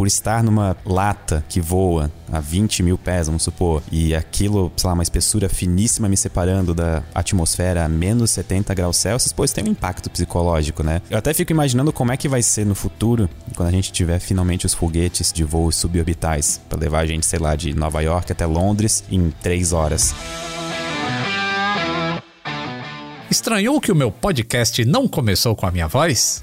por estar numa lata que voa a 20 mil pés, vamos supor, e aquilo, sei lá, uma espessura finíssima me separando da atmosfera a menos 70 graus Celsius, pois tem um impacto psicológico, né? Eu até fico imaginando como é que vai ser no futuro, quando a gente tiver finalmente os foguetes de voos suborbitais, para levar a gente, sei lá, de Nova York até Londres em 3 horas. Estranhou que o meu podcast não começou com a minha voz?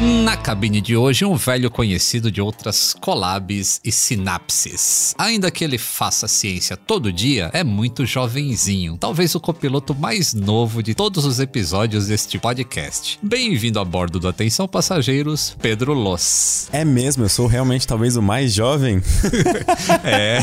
Na cabine de hoje, um velho conhecido de outras collabs e sinapses. Ainda que ele faça ciência todo dia, é muito jovenzinho. Talvez o copiloto mais novo de todos os episódios deste podcast. Bem-vindo a bordo do Atenção Passageiros, Pedro Loss. É mesmo, eu sou realmente talvez o mais jovem. é,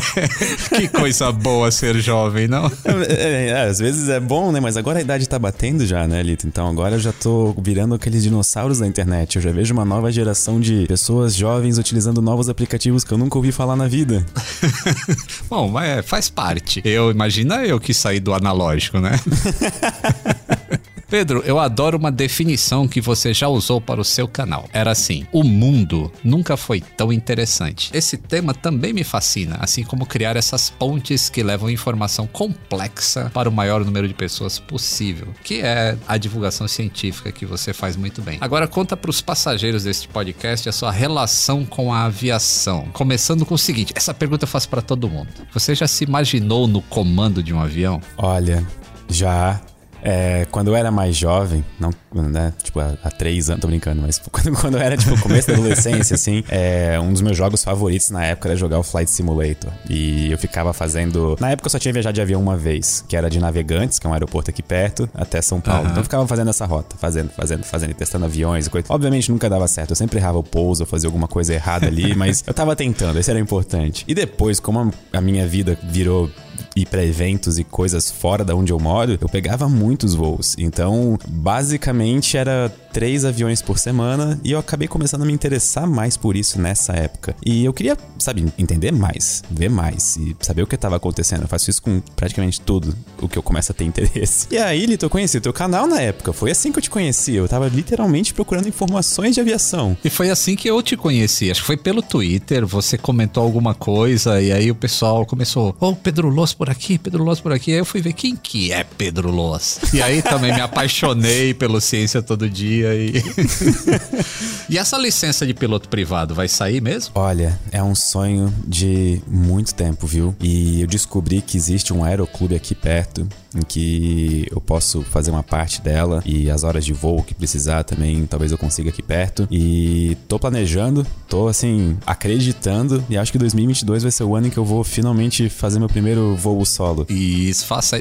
que coisa boa ser jovem, não? É, é, às vezes é bom, né? Mas agora a idade tá batendo já, né, Lito? Então agora eu já tô virando aqueles dinossauros da internet. Eu já vejo uma nova geração de pessoas jovens utilizando novos aplicativos que eu nunca ouvi falar na vida. Bom, mas é, faz parte. Eu imagina eu que saí do analógico, né? Pedro, eu adoro uma definição que você já usou para o seu canal. Era assim: o mundo nunca foi tão interessante. Esse tema também me fascina, assim como criar essas pontes que levam informação complexa para o maior número de pessoas possível, que é a divulgação científica que você faz muito bem. Agora conta para os passageiros deste podcast a sua relação com a aviação. Começando com o seguinte: essa pergunta eu faço para todo mundo. Você já se imaginou no comando de um avião? Olha, já é, quando eu era mais jovem, não, né, tipo, há, há três anos, tô brincando, mas quando, quando eu era, tipo, começo da adolescência, assim, é, um dos meus jogos favoritos na época era jogar o Flight Simulator. E eu ficava fazendo. Na época eu só tinha viajado de avião uma vez, que era de Navegantes, que é um aeroporto aqui perto, até São Paulo. Uhum. Então eu ficava fazendo essa rota, fazendo, fazendo, fazendo, testando aviões e coisa. Obviamente nunca dava certo, eu sempre errava o pouso, eu fazia alguma coisa errada ali, mas eu tava tentando, isso era importante. E depois, como a minha vida virou ir para eventos e coisas fora da onde eu moro, eu pegava muitos voos. Então, basicamente era três aviões por semana e eu acabei começando a me interessar mais por isso nessa época. E eu queria, sabe, entender mais, ver mais e saber o que estava acontecendo. Eu faço isso com praticamente tudo o que eu começo a ter interesse. E aí, Lito, eu conheci o teu canal na época. Foi assim que eu te conheci. Eu tava literalmente procurando informações de aviação. E foi assim que eu te conheci. Acho que foi pelo Twitter. Você comentou alguma coisa e aí o pessoal começou: Ô, oh, Pedro Loss por aqui, Pedro Loss por aqui. Aí eu fui ver quem que é Pedro Loss. E aí também me apaixonei pelo Ciência Todo Dia e. e essa licença de piloto privado vai sair mesmo? Olha, é um sonho de muito tempo, viu? E eu descobri que existe um aeroclube aqui perto em que eu posso fazer uma parte dela e as horas de voo que precisar também, talvez eu consiga aqui perto. E tô planejando, tô assim, acreditando e acho que 2022 vai ser o ano em que eu vou finalmente fazer meu primeiro voo solo. Isso, faça.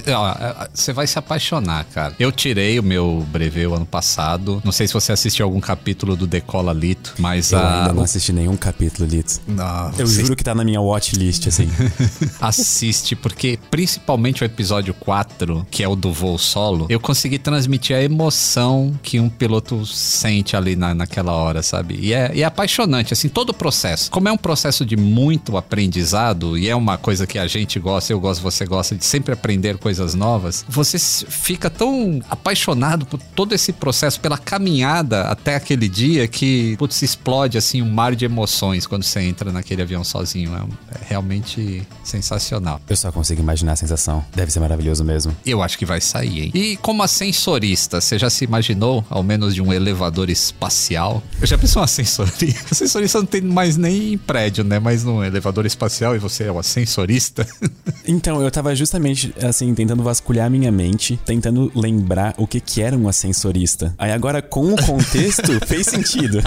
Você vai se apaixonar, cara. Eu tirei o meu brevê ano passado. Não sei se você assistiu algum capítulo do Decola Lito, mas eu a... ainda não assisti nenhum capítulo Lito. Não, eu você... juro que tá na minha watchlist, assim. Assiste, porque principalmente o episódio 4 que é o do voo solo, eu consegui transmitir a emoção que um piloto sente ali na, naquela hora, sabe? E é, e é apaixonante, assim, todo o processo. Como é um processo de muito aprendizado e é uma coisa que a gente gosta, eu gosto, você gosta de sempre aprender coisas novas, você fica tão apaixonado por todo esse processo, pela caminhada até aquele dia que, putz, explode assim um mar de emoções quando você entra naquele avião sozinho. É, é realmente sensacional. Eu só consigo imaginar a sensação. Deve ser maravilhoso mesmo. Eu acho que vai sair, hein? E como ascensorista, você já se imaginou, ao menos de um elevador espacial? Eu já pensou um ascensorista? Ascensorista não tem mais nem prédio, né? Mas num elevador espacial e você é o ascensorista? Então, eu tava justamente, assim, tentando vasculhar minha mente, tentando lembrar o que que era um ascensorista. Aí agora, com o contexto, fez sentido.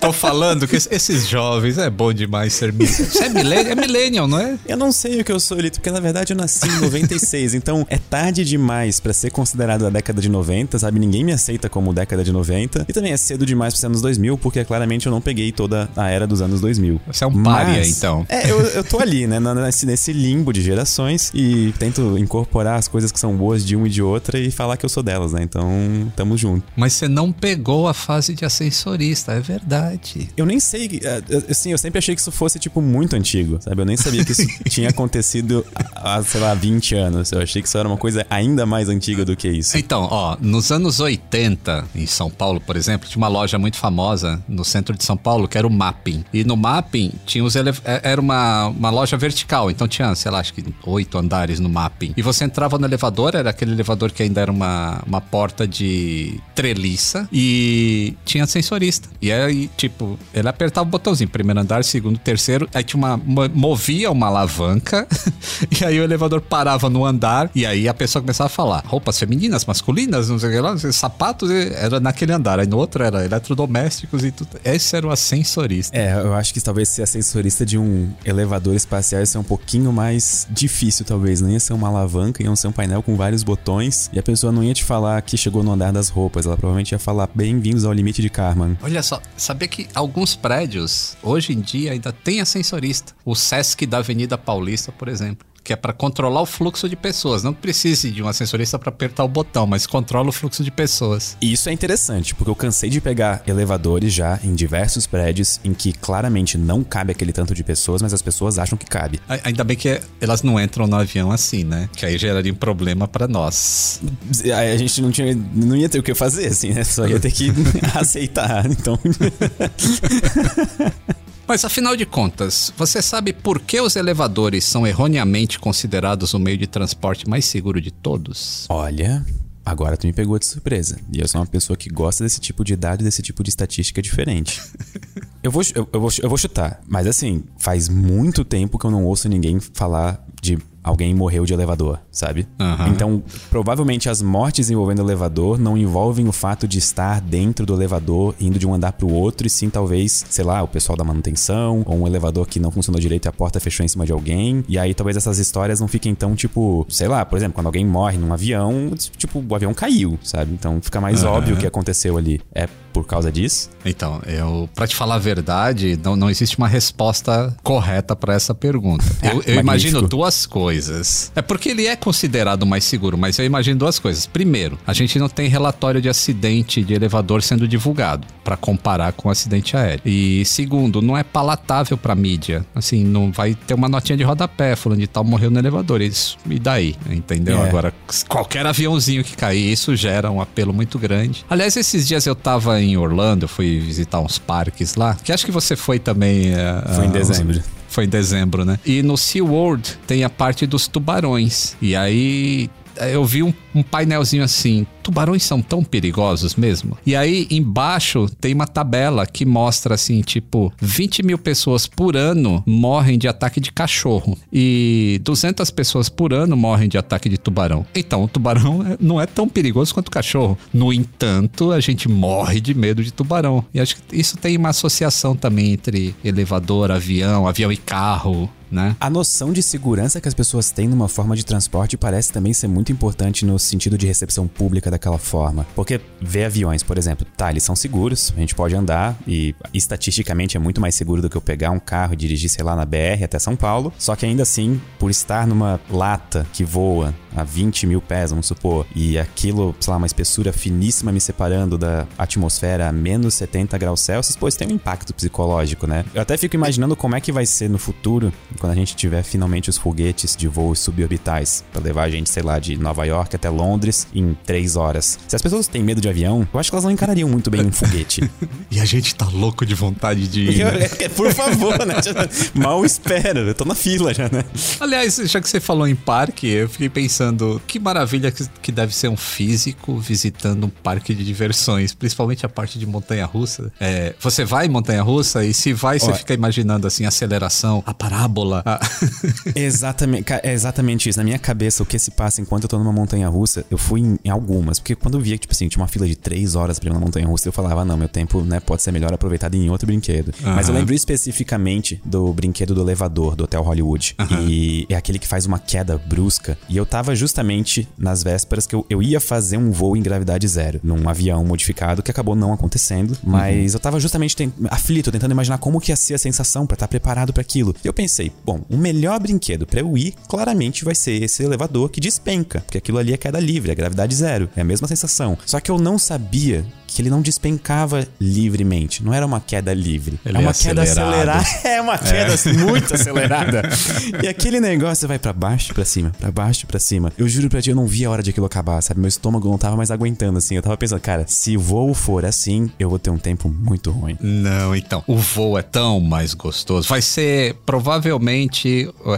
Tô falando que esses jovens é bom demais ser Você é millennial, é millennial, não é? Eu não sei o que eu sou, Lito, porque na verdade eu nasci em 96, então é tarde demais para ser considerado a década de 90, sabe? Ninguém me aceita como década de 90. E também é cedo demais pra ser anos 2000, porque claramente eu não peguei toda a era dos anos 2000. Você é um pária, então. É, eu, eu tô ali, né? Nesse, nesse limbo de gerações e tento incorporar as coisas que são boas de uma e de outra e falar que eu sou delas, né? Então, tamo junto. Mas você não pegou a fase de ascensorista, é verdade. Eu nem sei, é, assim, eu sempre achei que isso fosse, tipo, muito antigo, sabe? Eu nem sabia que isso tinha acontecido há, sei lá, 20 anos. Eu achei que isso era uma coisa ainda mais antiga do que isso. Então, ó, nos anos 80, em São Paulo, por exemplo, tinha uma loja muito famosa no centro de São Paulo que era o Mapping. E no Mapping tinha os. É, era uma, uma loja vertical, então tinha, sei lá, acho que oito andares no Mapping. E você entrava no elevador, era aquele elevador que ainda era uma, uma porta de treliça e tinha sensorista. E aí, tipo, ele apertava o botãozinho, primeiro andar, segundo, terceiro, aí tinha uma movia uma alavanca e aí o elevador parava no andar e aí a pessoa começava a falar roupas femininas, masculinas, não sei o que lá, sapatos, era naquele andar. Aí no outro era eletrodomésticos e tudo. Esse era o ascensorista. É, eu acho que talvez ser ascensorista de um elevador espacial ia ser um pouquinho mais difícil, talvez. Não ia ser uma alavanca, ia ser um painel com vários botões e a pessoa não ia te falar que chegou no andar das roupas. Ela provavelmente ia falar bem-vindos ao limite de Carman. Olha só, sabia que alguns prédios hoje em dia ainda tem ascensorista. O Sesc da Avenida Paulista, por exemplo que é para controlar o fluxo de pessoas. Não precise de um ascensorista para apertar o botão, mas controla o fluxo de pessoas. E isso é interessante, porque eu cansei de pegar elevadores já em diversos prédios em que claramente não cabe aquele tanto de pessoas, mas as pessoas acham que cabe. Ainda bem que elas não entram no avião assim, né? Que aí geraria um problema para nós. A gente não tinha, não ia ter o que fazer, assim, né? Só ia ter que aceitar. Então. Mas afinal de contas, você sabe por que os elevadores são erroneamente considerados o meio de transporte mais seguro de todos? Olha, Agora tu me pegou de surpresa. E eu sou uma pessoa que gosta desse tipo de dado e desse tipo de estatística diferente. eu, vou, eu, eu, vou, eu vou chutar, mas assim, faz muito tempo que eu não ouço ninguém falar de alguém morreu de elevador, sabe? Uhum. Então, provavelmente as mortes envolvendo elevador não envolvem o fato de estar dentro do elevador, indo de um andar pro outro, e sim talvez, sei lá, o pessoal da manutenção, ou um elevador que não funcionou direito e a porta fechou em cima de alguém. E aí talvez essas histórias não fiquem tão, tipo, sei lá, por exemplo, quando alguém morre num avião, tipo, o avião caiu, sabe? Então fica mais uhum. óbvio o que aconteceu ali. É por causa disso? Então, eu, para te falar a verdade, não, não existe uma resposta correta para essa pergunta. eu, eu imagino duas coisas. É porque ele é considerado mais seguro, mas eu imagino duas coisas. Primeiro, a gente não tem relatório de acidente de elevador sendo divulgado para comparar com acidente aéreo. E segundo, não é palatável para mídia. Assim, não vai ter uma notinha de rodapé falando de tal morreu no elevador. Isso, e daí? Entendeu? É. Agora, qualquer aviãozinho que cair, isso gera um apelo muito grande. Aliás, esses dias eu tava em Orlando, fui visitar uns parques lá, que acho que você foi também. Uh, foi em dezembro. Foi em dezembro, né? E no SeaWorld tem a parte dos tubarões. E aí eu vi um, um, painelzinho assim: tubarões são tão perigosos mesmo? E aí embaixo tem uma tabela que mostra assim: tipo, 20 mil pessoas por ano morrem de ataque de cachorro e 200 pessoas por ano morrem de ataque de tubarão. Então, o tubarão é, não é tão perigoso quanto o cachorro. No entanto, a gente morre de medo de tubarão. E acho que isso tem uma associação também entre elevador, avião, avião e carro né? A noção de segurança que as pessoas têm numa forma de transporte parece também ser muito importante no sentido de recepção pública daquela forma. Porque ver aviões, por exemplo, tá, eles são seguros, a gente pode andar e estatisticamente é muito mais seguro do que eu pegar um carro e dirigir, sei lá, na BR até São Paulo. Só que ainda assim, por estar numa lata que voa a 20 mil pés, vamos supor, e aquilo, sei lá, uma espessura finíssima me separando da atmosfera a menos 70 graus Celsius, pois tem um impacto psicológico, né? Eu até fico imaginando como é que vai ser no futuro, quando a gente tiver finalmente os foguetes de voos suborbitais, para levar a gente, sei lá, de Nova York até Londres em 3 horas. Se as pessoas têm medo de avião, eu acho que elas não encarariam muito bem um foguete. e a gente tá louco de vontade de ir. Né? Por favor, né? Mal espero, eu tô na fila já, né? Aliás, já que você falou em parque, eu fiquei pensando que maravilha que deve ser um físico visitando um parque de diversões, principalmente a parte de montanha-russa. É, você vai em montanha-russa e se vai, você fica imaginando assim, a aceleração, a parábola. A... exatamente, é exatamente isso. Na minha cabeça, o que se passa enquanto eu tô numa montanha-russa, eu fui em, em, algumas, porque quando eu via que, tipo assim, tinha uma fila de três horas pra ir na montanha-russa, eu falava, ah, não, meu tempo, né, pode ser melhor aproveitado em outro brinquedo. Uhum. Mas eu lembro especificamente do brinquedo do elevador do Hotel Hollywood. Uhum. E é aquele que faz uma queda brusca. E eu tava justamente nas vésperas que eu, eu ia fazer um voo em gravidade zero, num avião modificado, que acabou não acontecendo. Mas uhum. eu tava justamente aflito, tentando imaginar como que ia ser a sensação para estar tá preparado para aquilo. E eu pensei, bom, o melhor brinquedo para eu ir, claramente vai ser esse elevador que despenca, porque aquilo ali é queda livre, é gravidade zero, é a mesma sensação. Só que eu não sabia que ele não despencava livremente. Não era uma queda livre. Ele é uma queda acelerada. É uma queda é. muito acelerada. e aquele negócio vai para baixo, para cima, para baixo, para cima. Eu juro pra ti, eu não via a hora de aquilo acabar, sabe? Meu estômago não tava mais aguentando assim. Eu tava pensando, cara, se voo for assim, eu vou ter um tempo muito ruim. Não, então. O voo é tão mais gostoso. Vai ser provavelmente.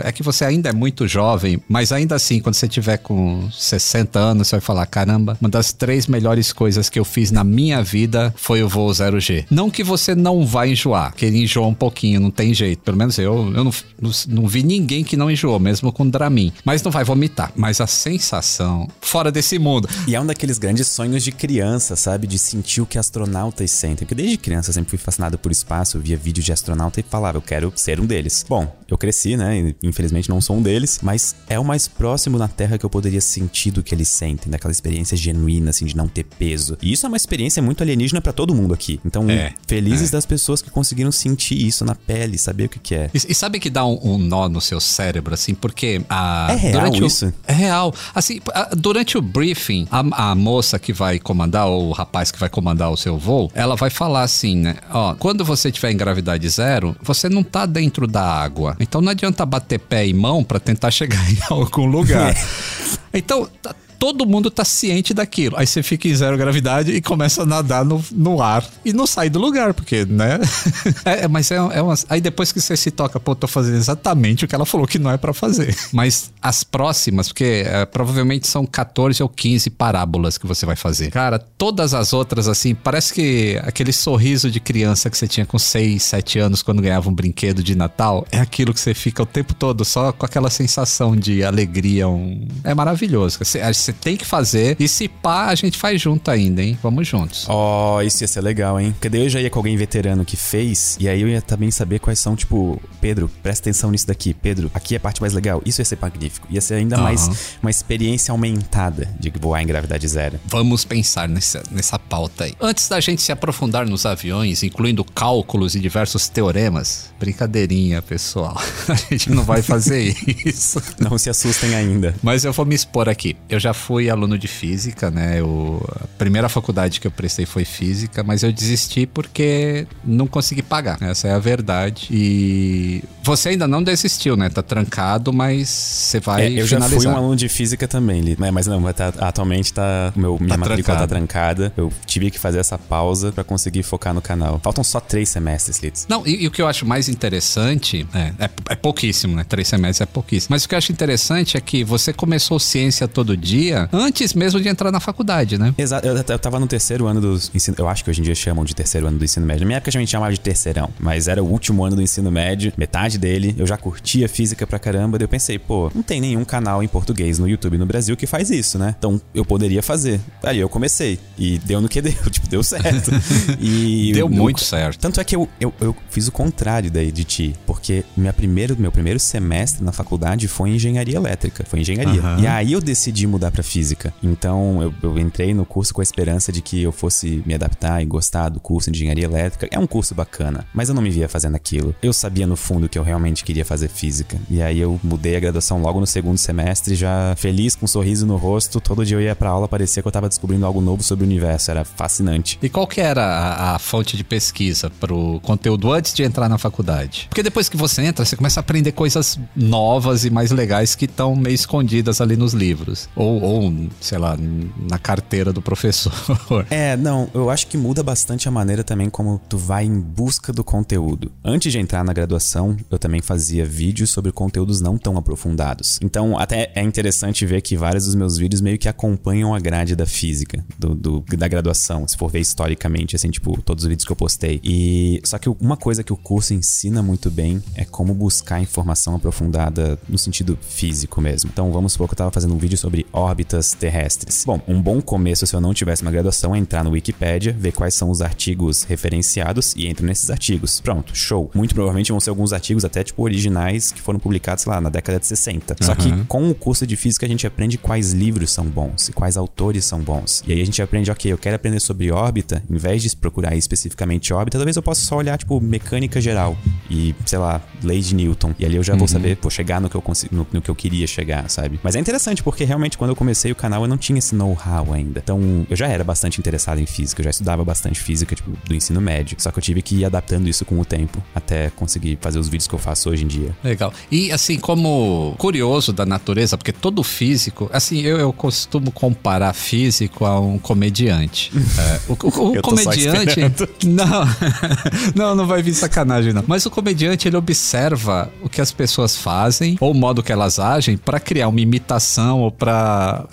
É que você ainda é muito jovem, mas ainda assim, quando você tiver com 60 anos, você vai falar: caramba, uma das três melhores coisas que eu fiz na minha vida foi o voo 0G. Não que você não vai enjoar, que ele enjoa um pouquinho, não tem jeito. Pelo menos eu, eu não, não, não vi ninguém que não enjoou, mesmo com Dramin. Mas não vai vomitar. Mas a sensação, fora desse mundo. E é um daqueles grandes sonhos de criança, sabe? De sentir o que astronautas sentem. Porque desde criança eu sempre fui fascinado por espaço, eu via vídeo de astronauta e falava, eu quero ser um deles. Bom, eu cresci, né? Infelizmente não sou um deles, mas é o mais próximo na Terra que eu poderia sentir do que eles sentem, daquela experiência genuína, assim, de não ter peso. E isso é uma experiência muito alienígena para todo mundo aqui. Então, é, felizes é. das pessoas que conseguiram sentir isso na pele, saber o que, que é. E, e sabe que dá um, um, nó no seu cérebro, assim, porque a. É real o, isso? É real. Assim, a, durante o briefing, a, a, moça que vai comandar, ou o rapaz que vai comandar o seu voo, ela vai falar assim, né? Ó, quando você tiver em gravidade zero, você não tá dentro da água. Então não adianta bater pé e mão para tentar chegar em algum lugar. então, tá todo mundo tá ciente daquilo. Aí você fica em zero gravidade e começa a nadar no, no ar e não sai do lugar, porque, né? é, é, mas é, é uma... Aí depois que você se toca, pô, tô fazendo exatamente o que ela falou que não é para fazer. Mas as próximas, porque é, provavelmente são 14 ou 15 parábolas que você vai fazer. Cara, todas as outras, assim, parece que aquele sorriso de criança que você tinha com 6, 7 anos quando ganhava um brinquedo de Natal, é aquilo que você fica o tempo todo só com aquela sensação de alegria. Um... É maravilhoso. Você, você tem que fazer. E se pá, a gente faz junto ainda, hein? Vamos juntos. Ó, oh, isso ia ser legal, hein? Porque daí eu já ia com alguém veterano que fez, e aí eu ia também saber quais são, tipo, Pedro, presta atenção nisso daqui. Pedro, aqui é a parte mais legal. Isso ia ser magnífico. Ia ser ainda uhum. mais uma experiência aumentada de voar em gravidade zero. Vamos pensar nessa, nessa pauta aí. Antes da gente se aprofundar nos aviões, incluindo cálculos e diversos teoremas, brincadeirinha, pessoal. A gente não vai fazer isso. Não se assustem ainda. Mas eu vou me expor aqui. Eu já fui aluno de física, né? Eu, a primeira faculdade que eu prestei foi física, mas eu desisti porque não consegui pagar. Essa é a verdade. E você ainda não desistiu, né? Tá trancado, mas você vai é, eu finalizar. já fui um aluno de física também, né? mas não, tá, atualmente tá, meu, minha tá matrícula tá trancada. Eu tive que fazer essa pausa para conseguir focar no canal. Faltam só três semestres, Litz. Não, e, e, o que eu acho mais interessante, é, é, é pouquíssimo, né? Três semestres é pouquíssimo. Mas o que eu acho interessante é que você começou ciência todo dia antes mesmo de entrar na faculdade, né? Exato. Eu, eu tava no terceiro ano do ensino. Eu acho que hoje em dia chamam de terceiro ano do ensino médio. Na minha época a gente chamava de terceirão, mas era o último ano do ensino médio, metade dele. Eu já curtia física pra caramba. Daí eu pensei, pô, não tem nenhum canal em português no YouTube no Brasil que faz isso, né? Então eu poderia fazer. Aí eu comecei. E deu no que deu. Tipo, deu certo. E deu muito certo. Tanto é que eu, eu, eu fiz o contrário daí de ti. Porque minha primeiro, meu primeiro semestre na faculdade foi engenharia elétrica, foi engenharia. Aham. E aí eu decidi mudar física. Então eu, eu entrei no curso com a esperança de que eu fosse me adaptar e gostar do curso de engenharia elétrica. É um curso bacana, mas eu não me via fazendo aquilo. Eu sabia no fundo que eu realmente queria fazer física. E aí eu mudei a graduação logo no segundo semestre, já feliz, com um sorriso no rosto. Todo dia eu ia pra aula, parecia que eu tava descobrindo algo novo sobre o universo. Era fascinante. E qual que era a, a fonte de pesquisa pro conteúdo antes de entrar na faculdade? Porque depois que você entra, você começa a aprender coisas novas e mais legais que estão meio escondidas ali nos livros. Ou, ou, sei lá, na carteira do professor. É, não, eu acho que muda bastante a maneira também como tu vai em busca do conteúdo. Antes de entrar na graduação, eu também fazia vídeos sobre conteúdos não tão aprofundados. Então, até é interessante ver que vários dos meus vídeos meio que acompanham a grade da física, do, do- da graduação, se for ver historicamente, assim, tipo, todos os vídeos que eu postei. E só que uma coisa que o curso ensina muito bem é como buscar informação aprofundada no sentido físico mesmo. Então, vamos supor que eu tava fazendo um vídeo sobre órbitas terrestres. Bom, um bom começo se eu não tivesse uma graduação é entrar no Wikipedia, ver quais são os artigos referenciados e entro nesses artigos. Pronto, show. Muito provavelmente vão ser alguns artigos até tipo originais que foram publicados, sei lá, na década de 60. Só que com o curso de física a gente aprende quais livros são bons e quais autores são bons. E aí a gente aprende, ok, eu quero aprender sobre órbita, em vez de procurar especificamente órbita, talvez eu possa só olhar, tipo, mecânica geral e, sei lá, lei de Newton. E ali eu já vou saber, pô, chegar no que eu consigo, no, no que eu queria chegar, sabe? Mas é interessante porque realmente quando eu comecei o canal eu não tinha esse know-how ainda. Então eu já era bastante interessado em física, eu já estudava bastante física, tipo, do ensino médio. Só que eu tive que ir adaptando isso com o tempo até conseguir fazer os vídeos que eu faço hoje em dia. Legal. E assim, como curioso da natureza, porque todo físico, assim, eu, eu costumo comparar físico a um comediante. É, o o- o Eu tô só comediante. Não, não, não vai vir sacanagem, não. Mas o comediante, ele observa o que as pessoas fazem, ou o modo que elas agem, pra criar uma imitação, ou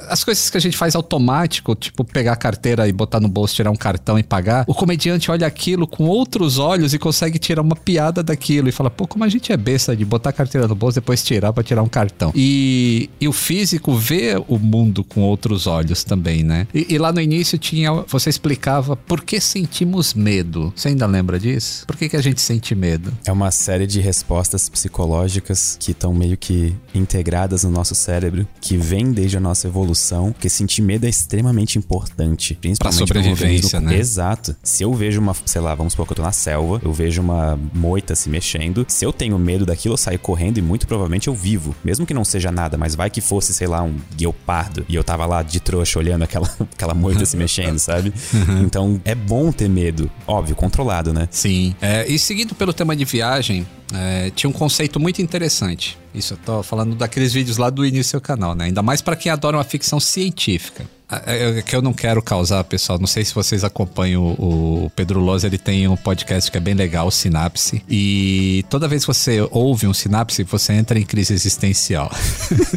As coisas que a gente faz automático, tipo pegar a carteira e botar no bolso, tirar um cartão e pagar. O comediante olha aquilo com outros olhos e consegue tirar uma piada daquilo e fala, pô, como a gente é besta de botar a carteira no bolso depois tirar pra tirar um cartão. E, e o físico vê o mundo com outros olhos também, né? E, e lá no início tinha. Você explicava por que sentimos medo. Você ainda lembra disso? Por que, que a gente sente medo? É uma série de respostas psicológicas que estão meio que integradas no nosso cérebro, que vem desde a nossa evolução, porque sentir medo é extremamente importante. Principalmente Pra sobrevivência, né? Exato. Se eu vejo uma, sei lá, vamos supor que eu tô na selva, eu vejo uma moita se mexendo, se eu tenho medo daquilo, eu saio correndo e muito provavelmente eu vivo. Mesmo que não seja nada, mas vai que fosse, sei lá, um guepardo e eu tava lá de trouxa olhando aquela, aquela moita se mexendo, sabe? Então é bom ter medo. Óbvio, controlado, né? Sim. É, e seguindo pelo tema de viagem, é, tinha um conceito muito interessante. Isso eu tô falando daqueles vídeos lá do início do canal, né? Ainda mais pra quem adora uma ficção científica. É, é que eu não quero causar, pessoal. Não sei se vocês acompanham o, o Pedro Loz, ele tem um podcast que é bem legal, o Sinapse. E toda vez que você ouve um Sinapse, você entra em crise existencial.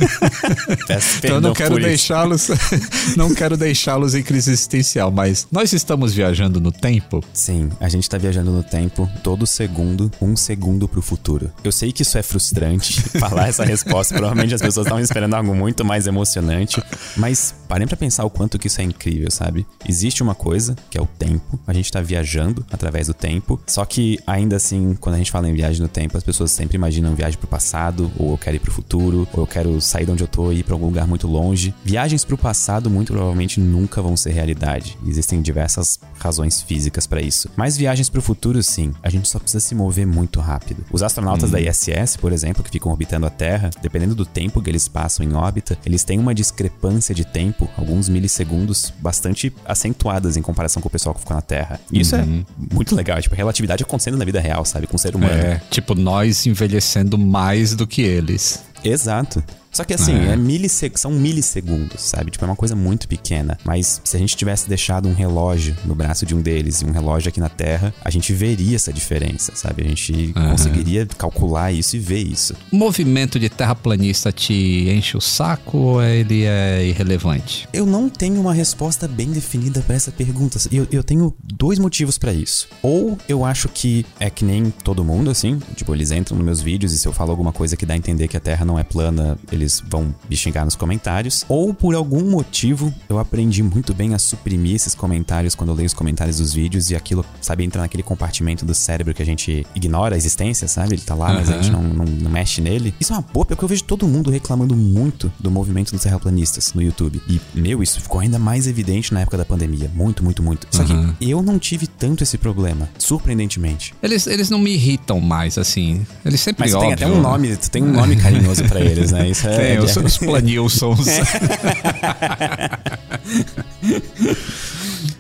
Peço Então eu não quero deixá-los, não quero deixá-los em crise existencial, mas nós estamos viajando no tempo. Sim, a gente tá viajando no tempo todo segundo, um segundo pro futuro. Eu sei que isso é frustrante falar essa resposta, provavelmente as pessoas estavam esperando algo muito mais emocionante, mas parem pra pensar o quanto que isso é incrível, sabe? Existe uma coisa, que é o tempo, a gente tá viajando através do tempo, só que ainda assim, quando a gente fala em viagem no tempo, as pessoas sempre imaginam viagem pro passado, ou eu quero ir pro futuro, ou eu quero sair de onde eu tô e ir pra algum lugar muito longe. Viagens pro passado muito provavelmente nunca vão ser realidade. Existem diversas razões físicas pra isso. Mas viagens pro futuro, sim. A gente só precisa se mover muito rápido. Os astronautas da ISS, por exemplo, que ficam orbitando a Terra, dependendo do tempo que eles passam em órbita, eles têm uma discrepância de tempo, alguns milissegundos, bastante acentuadas em comparação com o pessoal que ficou na Terra. E isso é muito legal, tipo, relatividade acontecendo na vida real, sabe? Com o ser humano. É, tipo, nós envelhecendo mais do que eles. Exato. Só que assim, É. é. milisseg- são milissegundos, sabe? Tipo, é uma coisa muito pequena. Mas se a gente tivesse deixado um relógio no braço de um deles e um relógio aqui na Terra, a gente veria essa diferença, sabe? A gente Aham. conseguiria calcular isso e ver isso. O movimento de terraplanista te enche o saco ou ele é irrelevante? Eu não tenho uma resposta bem definida pra essa pergunta. Eu, eu tenho dois motivos pra isso. Ou eu acho que é que nem todo mundo, assim. Tipo, eles entram nos meus vídeos e se eu falo alguma coisa que dá a entender que a Terra não é plana, eles vão me xingar nos comentários. Ou por algum motivo eu aprendi muito bem a suprimir esses comentários quando eu leio os comentários dos vídeos e aquilo, sabe, entra naquele compartimento do cérebro que a gente ignora a existência, sabe? Ele tá lá, mas a gente não, não, não mexe nele. Isso é uma boa, porque eu vejo todo mundo reclamando muito do movimento dos terraplanistas no YouTube. E, meu, isso ficou ainda mais evidente na época da pandemia. Muito, muito, muito. Só Uhum. que eu não tive tanto esse problema, surpreendentemente. Eles, eles não me irritam mais, assim. Eles sempre Mas tu tem óbvio, até um nome, tu tem um nome carinhoso pra eles, né? Isso é. Tem, é- os, os Planilsons.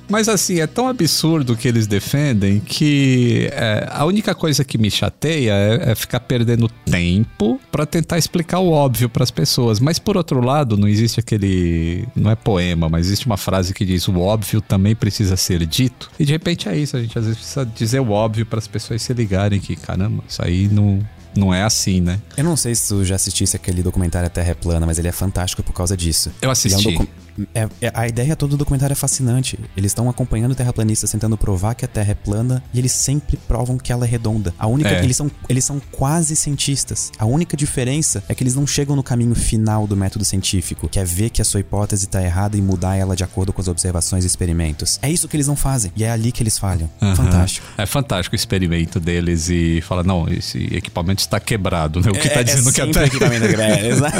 Mas assim, é tão absurdo o que eles defendem que é, a única coisa que me chateia é, é ficar perdendo tempo pra tentar explicar o óbvio pras pessoas. Mas por outro lado, não existe aquele. Não é poema, mas existe uma frase que diz: o óbvio também precisa ser dito. E de repente é isso, a gente às vezes precisa dizer o óbvio para as pessoas se ligarem que, caramba, isso aí não, não é assim, né? Eu não sei se tu já assistisse aquele documentário A Terra é Plana, mas ele é fantástico por causa disso. Eu assisti. Ele é um docu- é- é- a ideia toda do documentário é fascinante. Eles estão acompanhando terraplanistas tentando provar que a Terra é plana e eles sempre provam que ela é redonda. A única É. eles são eles são quase cientistas. A única diferença é que eles não chegam no caminho final do método científico, que é ver que a sua hipótese está errada e mudar ela de acordo com as observações e experimentos. É isso que eles não fazem e é ali que eles falham. Aham. Fantástico. É fantástico o experimento deles e fala, não, esse equipamento está quebrado, né? O que é, tá dizendo é que a Terra... equipamento é, exato.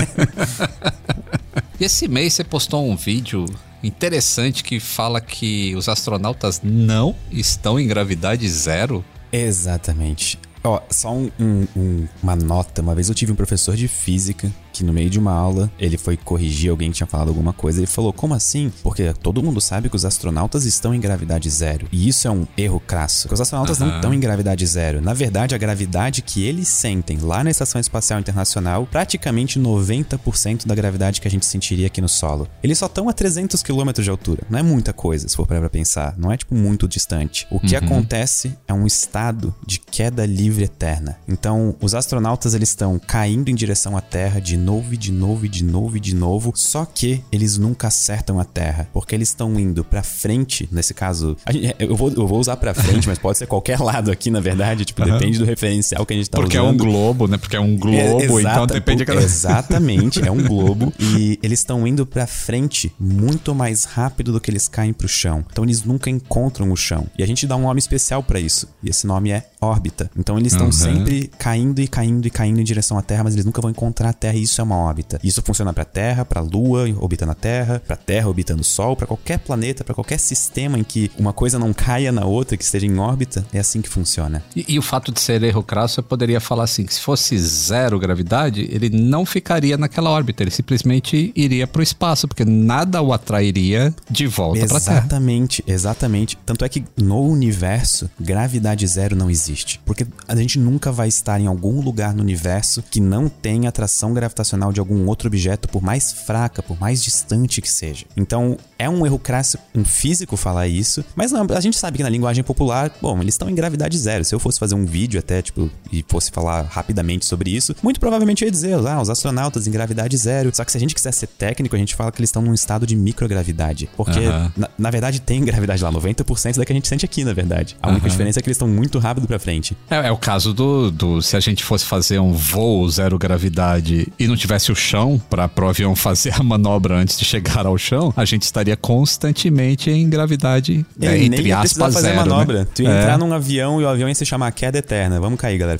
E esse mês você postou um vídeo interessante que fala que os astronautas não estão em gravidade zero. Exatamente. Ó, só um- um- um- uma nota. Uma vez eu tive um professor de física que no meio de uma aula ele foi corrigir alguém que tinha falado alguma coisa. Ele falou: Como assim? Porque todo mundo sabe que os astronautas estão em gravidade zero. E isso é um erro crasso. Porque os astronautas não Aham. estão em gravidade zero. Na verdade, a gravidade que eles sentem lá na Estação Espacial Internacional, praticamente 90% da gravidade que a gente sentiria aqui no solo. Eles só estão a 300 km de altura. Não é muita coisa, se for parar pra pensar. Não é, tipo, muito distante. O que acontece é um estado de queda livre eterna. Então, os astronautas, eles estão caindo em direção à Terra de novo e de novo e de novo e de novo, só que eles nunca acertam a Terra, porque eles estão indo pra frente, nesse caso, gente- eu, vou, eu vou usar pra frente, mas pode ser qualquer lado aqui, na verdade, tipo, depende do referencial que a gente tá Porque é um usando. globo, né? Porque é um globo, É, então exata- depende por- de cada... Exatamente, é um globo. E eles estão indo pra frente muito mais rápido do que eles caem pro chão. Então eles nunca encontram o chão. E a gente dá um nome especial pra isso. E esse nome é órbita. Então eles estão Uhum. sempre caindo e caindo e caindo em direção à Terra, mas eles nunca vão encontrar a Terra. E isso é uma órbita. Isso funciona pra Terra, pra Lua orbitando a Terra, pra Terra orbitando o Sol, pra qualquer planeta, pra qualquer sistema em que uma coisa não caia na outra, que esteja em órbita. É assim que funciona. E, e o fato de ser erro crasso, eu poderia falar assim, que se fosse zero gravidade, ele não ficaria naquela órbita, ele simplesmente iria pro espaço, porque nada o atrairia de volta pra Terra. Exatamente, exatamente. Tanto é que no universo, gravidade zero não existe. Porque a gente nunca vai estar em algum lugar no universo que não tenha atração gravitacional de algum outro objeto, por mais fraca, por mais distante que seja. Então, é um erro crasso um físico falar isso, mas não, a gente sabe que na linguagem popular, bom, eles estão em gravidade zero. Se eu fosse fazer um vídeo até, tipo, e fosse falar rapidamente sobre isso, muito provavelmente eu ia dizer, ah, os astronautas em gravidade zero. Só que se a gente quiser ser técnico, a gente fala que eles estão num estado de microgravidade. Porque, na, na verdade, tem gravidade lá, 90% da que a gente sente aqui, na verdade. A única diferença é que eles estão muito rápido pra frente. É, é o caso do, do. Se a gente fosse fazer um voo zero gravidade e não tivesse o chão para pro avião fazer a manobra antes de chegar ao chão, a gente estaria constantemente em gravidade, E né, entre aspas, fazer zero. manobra. Né? Tu ia É. entrar num avião e o avião ia se chamar queda eterna. Vamos cair, galera.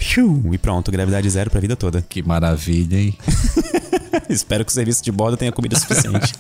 E pronto, gravidade zero pra vida toda. Que maravilha, hein? Espero que o serviço de bordo tenha comida suficiente.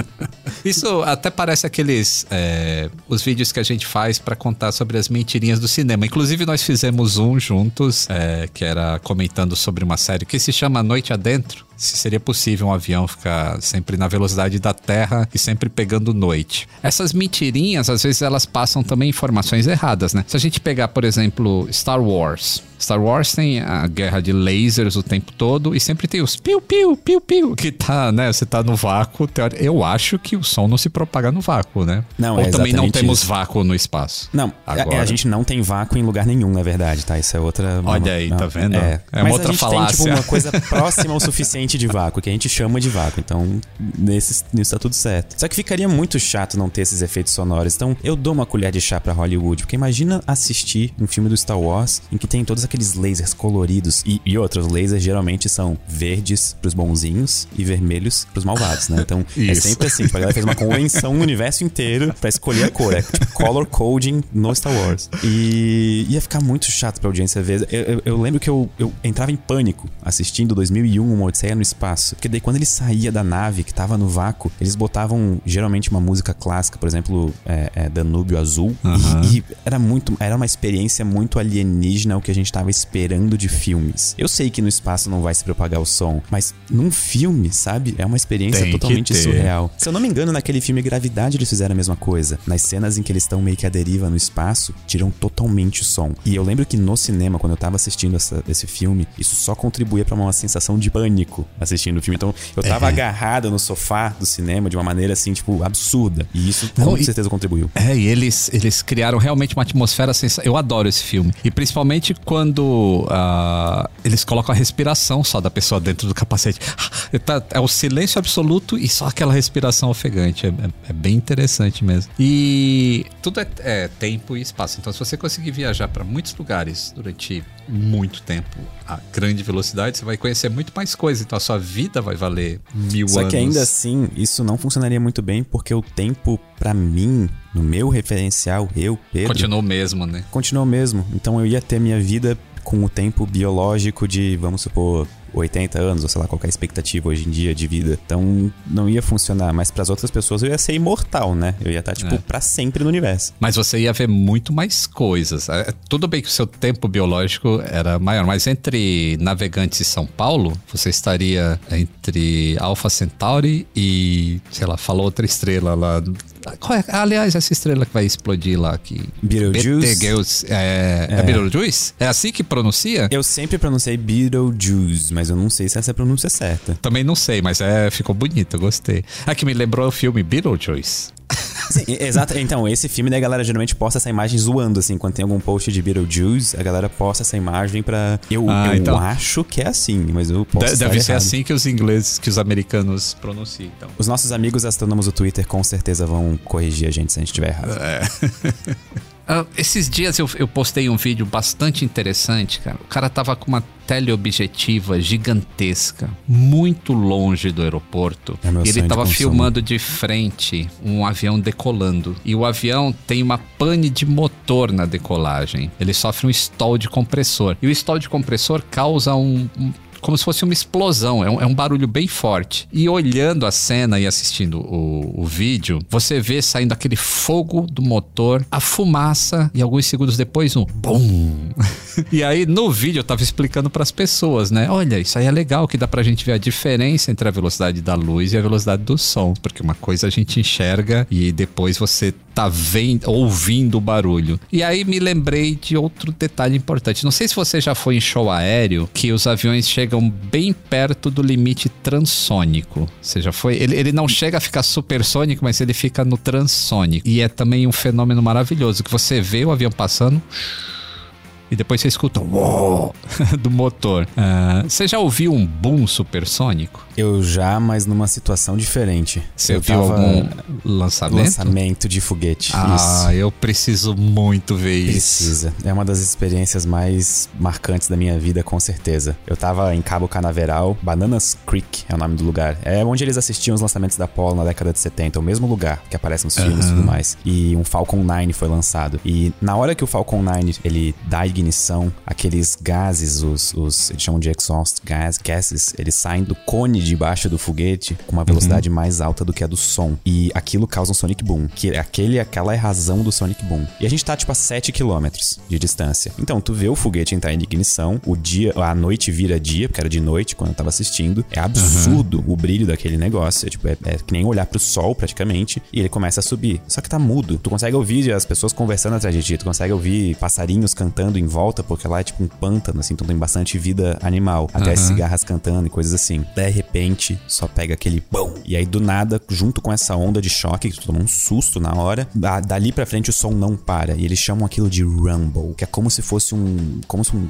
Isso até parece aqueles é, os vídeos que a gente faz pra contar sobre as mentirinhas do cinema. Inclusive nós fizemos um juntos é, que era comentando sobre uma série que se chama Noite Adentro. Se seria possível um avião ficar sempre na velocidade da Terra e sempre pegando noite. Essas mentirinhas, às vezes, elas passam também informações erradas, né? Se a gente pegar, por exemplo, Star Wars. Star Wars tem a guerra de lasers o tempo todo e sempre tem os piu-piu, piu-piu, que tá, né? Você tá no vácuo. Eu acho que o som não se propaga no vácuo, né? Não, Ou é também não temos isso. vácuo no espaço. Não, a- Agora. a, gente não tem vácuo em lugar nenhum, na verdade, tá? Isso é outra. Olha aí, tá vendo? É, É uma outra a gente tem, falácia. tipo, uma coisa próxima o suficiente de vácuo, que a gente chama de vácuo. Então, nesse, nisso tá tudo certo. Só que ficaria muito chato não ter esses efeitos sonoros. Então, eu dou uma colher de chá pra Hollywood, porque imagina assistir um filme do Star Wars em que tem todos aqueles lasers coloridos e, e outros lasers geralmente são verdes pros bonzinhos e vermelhos pros malvados, né? Então, é sempre assim. A galera fez uma convenção no universo inteiro para escolher a cor. É tipo color coding no Star Wars. E ia ficar muito chato pra audiência ver. Eu, eu, eu lembro que eu, eu entrava em pânico assistindo 2001 Uma Odisseia no Espaço. Porque daí quando ele saía da nave, que tava no vácuo, eles botavam geralmente uma música clássica, por exemplo, é, é Danúbio Azul. Uhum. E, e era muito. Era uma experiência muito alienígena o que a gente tava esperando de filmes. Eu sei que no espaço não vai se propagar o som, mas num filme, sabe? É uma experiência Tem totalmente surreal. Se eu não me engano, naquele filme Gravidade eles fizeram a mesma coisa. Nas cenas em que eles estão meio que à deriva no espaço, tiram totalmente o som. E eu lembro que no cinema, quando eu tava assistindo essa- esse filme, isso só contribuía pra uma sensação de pânico assistindo o filme. Então, eu tava É. agarrado no sofá do cinema de uma maneira assim, tipo, absurda. E isso com Não, e- certeza contribuiu. É, e eles, eles criaram realmente uma atmosfera sensacional. Eu adoro esse filme. E principalmente quando ah, eles colocam a respiração só da pessoa dentro do capacete. Tá- É o silêncio absoluto e só aquela respiração ofegante. É, é- é bem interessante mesmo. E tudo é, é tempo e espaço. Então, se você conseguir viajar para muitos lugares durante muito tempo a grande velocidade, você vai conhecer muito mais coisas. Então, a sua vida vai valer mil Só anos. que ainda assim, isso não funcionaria muito bem porque o tempo, pra mim, no meu referencial, eu, Pedro, Continuou mesmo, né? continuou mesmo. Então eu ia ter minha vida com o tempo biológico de, vamos supor, 80 anos, ou sei lá, qualquer expectativa hoje em dia de vida. Então não ia funcionar. Mas pras outras pessoas eu ia ser imortal, né? Eu ia estar, tipo, É. pra sempre no universo. Mas você ia ver muito mais coisas. É, Tudo bem que o seu tempo biológico era maior, mas entre Navegantes e São Paulo, você estaria entre Alpha Centauri e, sei lá, falou outra estrela lá. Qual é? Aliás, essa estrela que vai explodir lá aqui. Betelgeuse? Betelgeuse. É, é. Betelgeuse? É assim que pronuncia? Eu sempre pronunciei Beetlejuice, mas eu não sei se essa é a pronúncia certa. Também não sei, mas é, ficou bonito, gostei. É que me lembrou o filme Beetlejuice. Sim, exato. Então, esse filme, né, a galera geralmente posta essa imagem zoando, assim. Quando tem algum post de Beetlejuice, a galera posta essa imagem pra... Eu, Ah, eu então. acho que é assim, mas eu posso deve ser assim que os ingleses, que os americanos pronunciam, então. Os nossos amigos astrônomos do Twitter com certeza vão corrigir a gente se a gente estiver errado. Ah, esses dias eu, eu postei um vídeo bastante interessante, cara. O cara tava com uma teleobjetiva gigantesca, muito longe do aeroporto. É e ele de tava consumo. filmando de frente um avião decolando. E o avião tem uma pane de motor na decolagem. Ele sofre um stall de compressor. E o stall de compressor causa um- um como se fosse uma explosão, é um, é um barulho bem forte. E olhando a cena e assistindo o, o vídeo, você vê saindo aquele fogo do motor, a fumaça e alguns segundos depois um BUM! e aí no vídeo eu tava explicando para as pessoas, né? Olha, isso aí é legal que dá pra gente ver a diferença entre a velocidade da luz e a velocidade do som, porque uma coisa a gente enxerga e depois você tá vendo, ouvindo o barulho. E aí me lembrei de outro detalhe importante. Não sei se você já foi em show aéreo, que os aviões chegam bem perto do limite transônico. Você já foi? Ele, ele não chega a ficar supersônico, mas ele fica no transônico. E é também um fenômeno maravilhoso, que você vê o avião passando... E depois você escuta o do motor. Ah, você já ouviu um boom supersônico? Eu já, mas numa situação diferente. Você eu viu tava- algum lançamento? lançamento de foguete. Ah, Isso. eu preciso muito ver isso. Precisa. É uma das experiências mais marcantes da minha vida, com certeza. Eu tava em Cabo Canaveral, Bananas Creek é o nome do lugar. É onde eles assistiam os lançamentos da Apollo na década de 70, o mesmo lugar que aparece nos filmes e tudo mais. E um Falcon 9 foi lançado. E na hora que o Falcon 9 ele dá ignição, aqueles gases, os, os eles chamam de exhaust gas, gases, eles saem do cone debaixo do foguete com uma velocidade mais alta do que a do som. E aquilo causa um sonic boom, que é aquele, aquela é a razão do sonic boom. E a gente tá tipo a 7 km de distância. Então, tu vê o foguete entrar em ignição, o dia, a noite vira dia, porque era de noite quando eu tava assistindo. É absurdo o brilho daquele negócio. É, tipo, é, é que nem olhar pro sol praticamente. E ele começa a subir. Só que tá mudo. Tu consegue ouvir as pessoas conversando atrás de ti. Tu consegue ouvir passarinhos cantando em volta, porque lá é tipo um pântano, assim, então tem bastante vida animal. Até Aham. cigarras cantando e coisas assim. De repente, só pega aquele bom. E aí, do nada, junto com essa onda de choque, que tu toma um susto na hora, da- dali pra frente o som não para. E eles chamam aquilo de rumble, que é como se fosse um. Como se um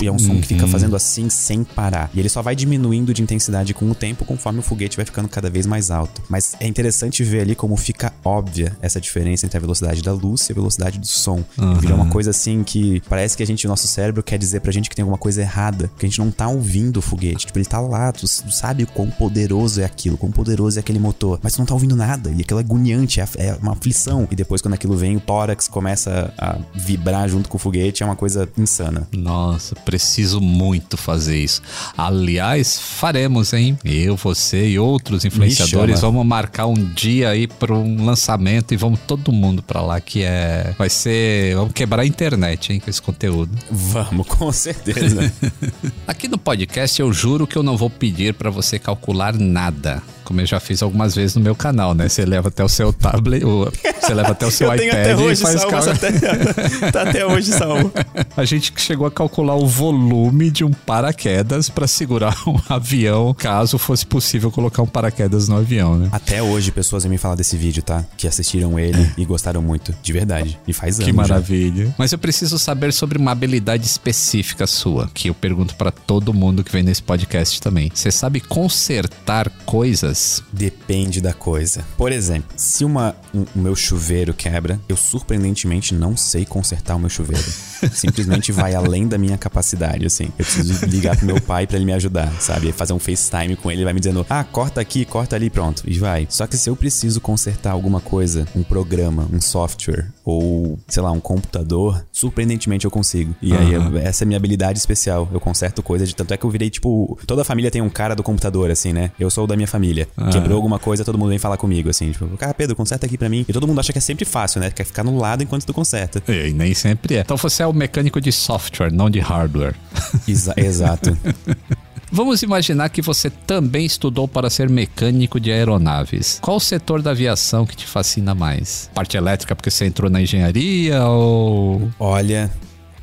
e é um som que fica fazendo assim sem parar. E ele só vai diminuindo de intensidade com o tempo conforme o foguete vai ficando cada vez mais alto. Mas é interessante ver ali como fica óbvia essa diferença entre a velocidade da luz e a velocidade do som. Uhum. Vira uma coisa assim que parece que a gente, o nosso cérebro quer dizer pra gente que tem alguma coisa errada, que a gente não tá ouvindo o foguete. Tipo, ele tá lá, tu sabe quão poderoso é aquilo, quão poderoso é aquele motor, mas tu não tá ouvindo nada. E aquilo é agoniante, é, é uma aflição. E depois, quando aquilo vem, o tórax começa a vibrar junto com o foguete, é uma coisa insana. Nossa, preciso muito fazer isso. Aliás, faremos, hein? Eu, você e outros influenciadores vamos marcar um dia aí para um lançamento e vamos todo mundo para lá que é vai ser, vamos quebrar a internet, hein, com esse conteúdo. Vamos, com certeza. Aqui no podcast eu juro que eu não vou pedir para você calcular nada. Como eu já fiz algumas vezes no meu canal, né? Você leva até o seu tablet, o- você leva até o seu Eu tenho iPad até e hoje faz salvo, cálculo. até, tá até hoje salvo. A gente chegou a calcular o volume de um paraquedas para segurar um avião, caso fosse possível colocar um paraquedas no avião, né? Até hoje, pessoas vêm me falar desse vídeo, tá? Que assistiram ele e gostaram muito. De verdade. E faz anos. Que já. maravilha. Mas eu preciso saber sobre uma habilidade específica sua, que eu pergunto para todo mundo que vem nesse podcast também. Você sabe consertar coisas? Depende da coisa. Por exemplo, se uma, um- o meu chuveiro quebra, eu surpreendentemente não sei consertar o meu chuveiro. Simplesmente vai além da minha capacidade, assim. Eu preciso ligar pro meu pai pra ele me ajudar, sabe? Fazer um FaceTime com ele, ele vai me dizendo, ah, corta aqui, corta ali, pronto. E vai. Só que se eu preciso consertar alguma coisa, um programa, um software, ou, sei lá, um computador, surpreendentemente eu consigo. E aí, eu- essa é a minha habilidade especial. Eu conserto coisas de tanto é que eu virei, tipo, toda a família tem um cara do computador, assim, né? Eu sou o da minha família. Quebrou alguma coisa, todo mundo vem falar comigo, assim, tipo, cara, Pedro, conserta aqui pra mim. E todo mundo acha que é sempre fácil, né? Quer ficar no lado enquanto tu conserta. E nem sempre é. Então você é o mecânico de software, não de hardware. Exa- exato. Vamos imaginar que você também estudou para ser mecânico de aeronaves. Qual o setor da aviação que te fascina mais? Parte elétrica porque você entrou na engenharia ou Olha,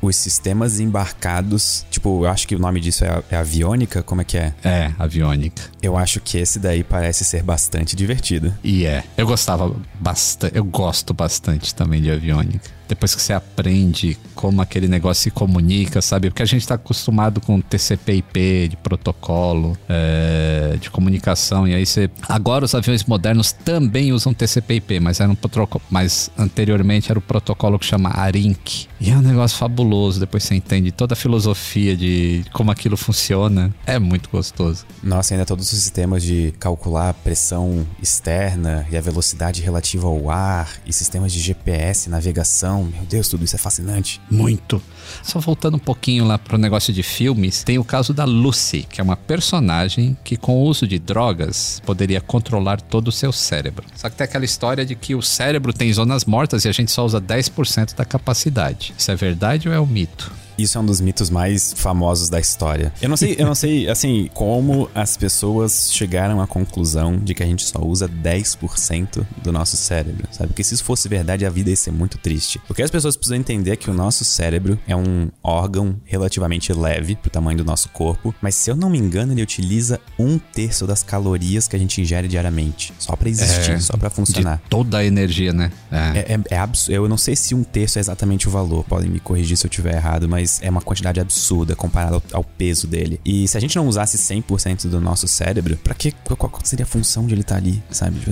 os sistemas embarcados, tipo, eu acho que o nome disso é, é aviônica, como é que é? é aviônica? Eu acho que esse daí parece ser bastante divertido. E é. Eu gostava bastante, eu gosto bastante também de aviônica. Depois que você aprende como aquele negócio se comunica, sabe? Porque a gente tá acostumado com TCP/IP, de protocolo, é, de comunicação, e aí você. Agora os aviões modernos também usam TCP/IP, mas era um protocolo, mas anteriormente era o protocolo que chama ARINC. E é um negócio fabuloso. Depois você entende toda a filosofia de como aquilo funciona. É muito gostoso. Nossa, ainda todos os sistemas de calcular a pressão externa e a velocidade relativa ao ar, e sistemas de GPS, navegação. Meu Deus, tudo isso é fascinante. Muito. Só voltando um pouquinho lá pro negócio de filmes, tem o caso da Lucy, que é uma personagem que com o uso de drogas poderia controlar todo o seu cérebro. Só que tem aquela história de que o cérebro tem zonas mortas e a gente só usa 10% da capacidade. Isso é verdade ou é um mito? Isso é um dos mitos mais famosos da história. Eu não sei, eu não sei, assim, como as pessoas chegaram à conclusão de que a gente só usa 10% do nosso cérebro, sabe? Porque se isso fosse verdade, a vida ia ser muito triste. Porque as pessoas precisam entender que o nosso cérebro é um órgão relativamente leve pro tamanho do nosso corpo, mas se eu não me engano, ele utiliza um terço das calorias que a gente ingere diariamente, só pra existir, É, só pra funcionar. Toda a energia, né? É. É, é, é absurdo. Eu não sei se um terço é exatamente o valor. Podem me corrigir se eu tiver errado, mas é uma quantidade absurda comparada ao, ao peso dele. E se a gente não usasse 100% do nosso cérebro, pra que qual, qual seria a função de ele estar ali, sabe? Tipo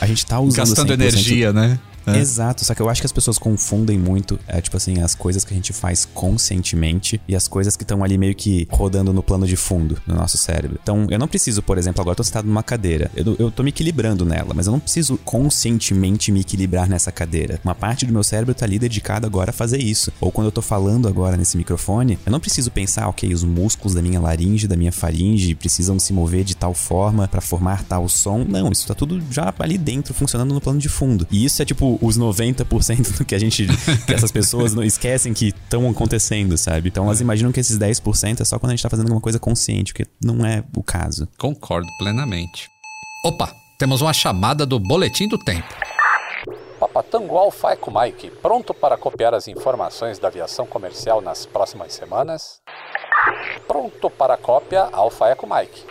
A gente tá usando Gastando 100%. energia, né? É. Exato, só que eu acho que as pessoas confundem muito, é, tipo assim, as coisas que a gente faz conscientemente e as coisas que estão ali meio que rodando no plano de fundo no nosso cérebro. Então, eu não preciso, por exemplo, agora eu tô sentado numa cadeira, eu, eu tô me equilibrando nela, mas eu não preciso conscientemente me equilibrar nessa cadeira. Uma parte do meu cérebro tá ali dedicada agora a fazer isso. Ou quando eu tô falando agora nesse microfone, eu não preciso pensar, ok, os músculos da minha laringe, da minha faringe precisam se mover de tal forma para formar tal som. Não, isso tá tudo já ali dentro, funcionando no plano de fundo. E isso é tipo os 90% do que a gente. que essas pessoas não esquecem que estão acontecendo, sabe? Então elas imaginam que esses 10% é só quando a gente tá fazendo alguma coisa consciente, o que não é o caso. Concordo plenamente. Opa, temos uma chamada do Boletim do Tempo. Papatango Alfa Eco Mike, pronto para copiar as informações da aviação comercial nas próximas semanas? Pronto para cópia Alfa Eco Mike.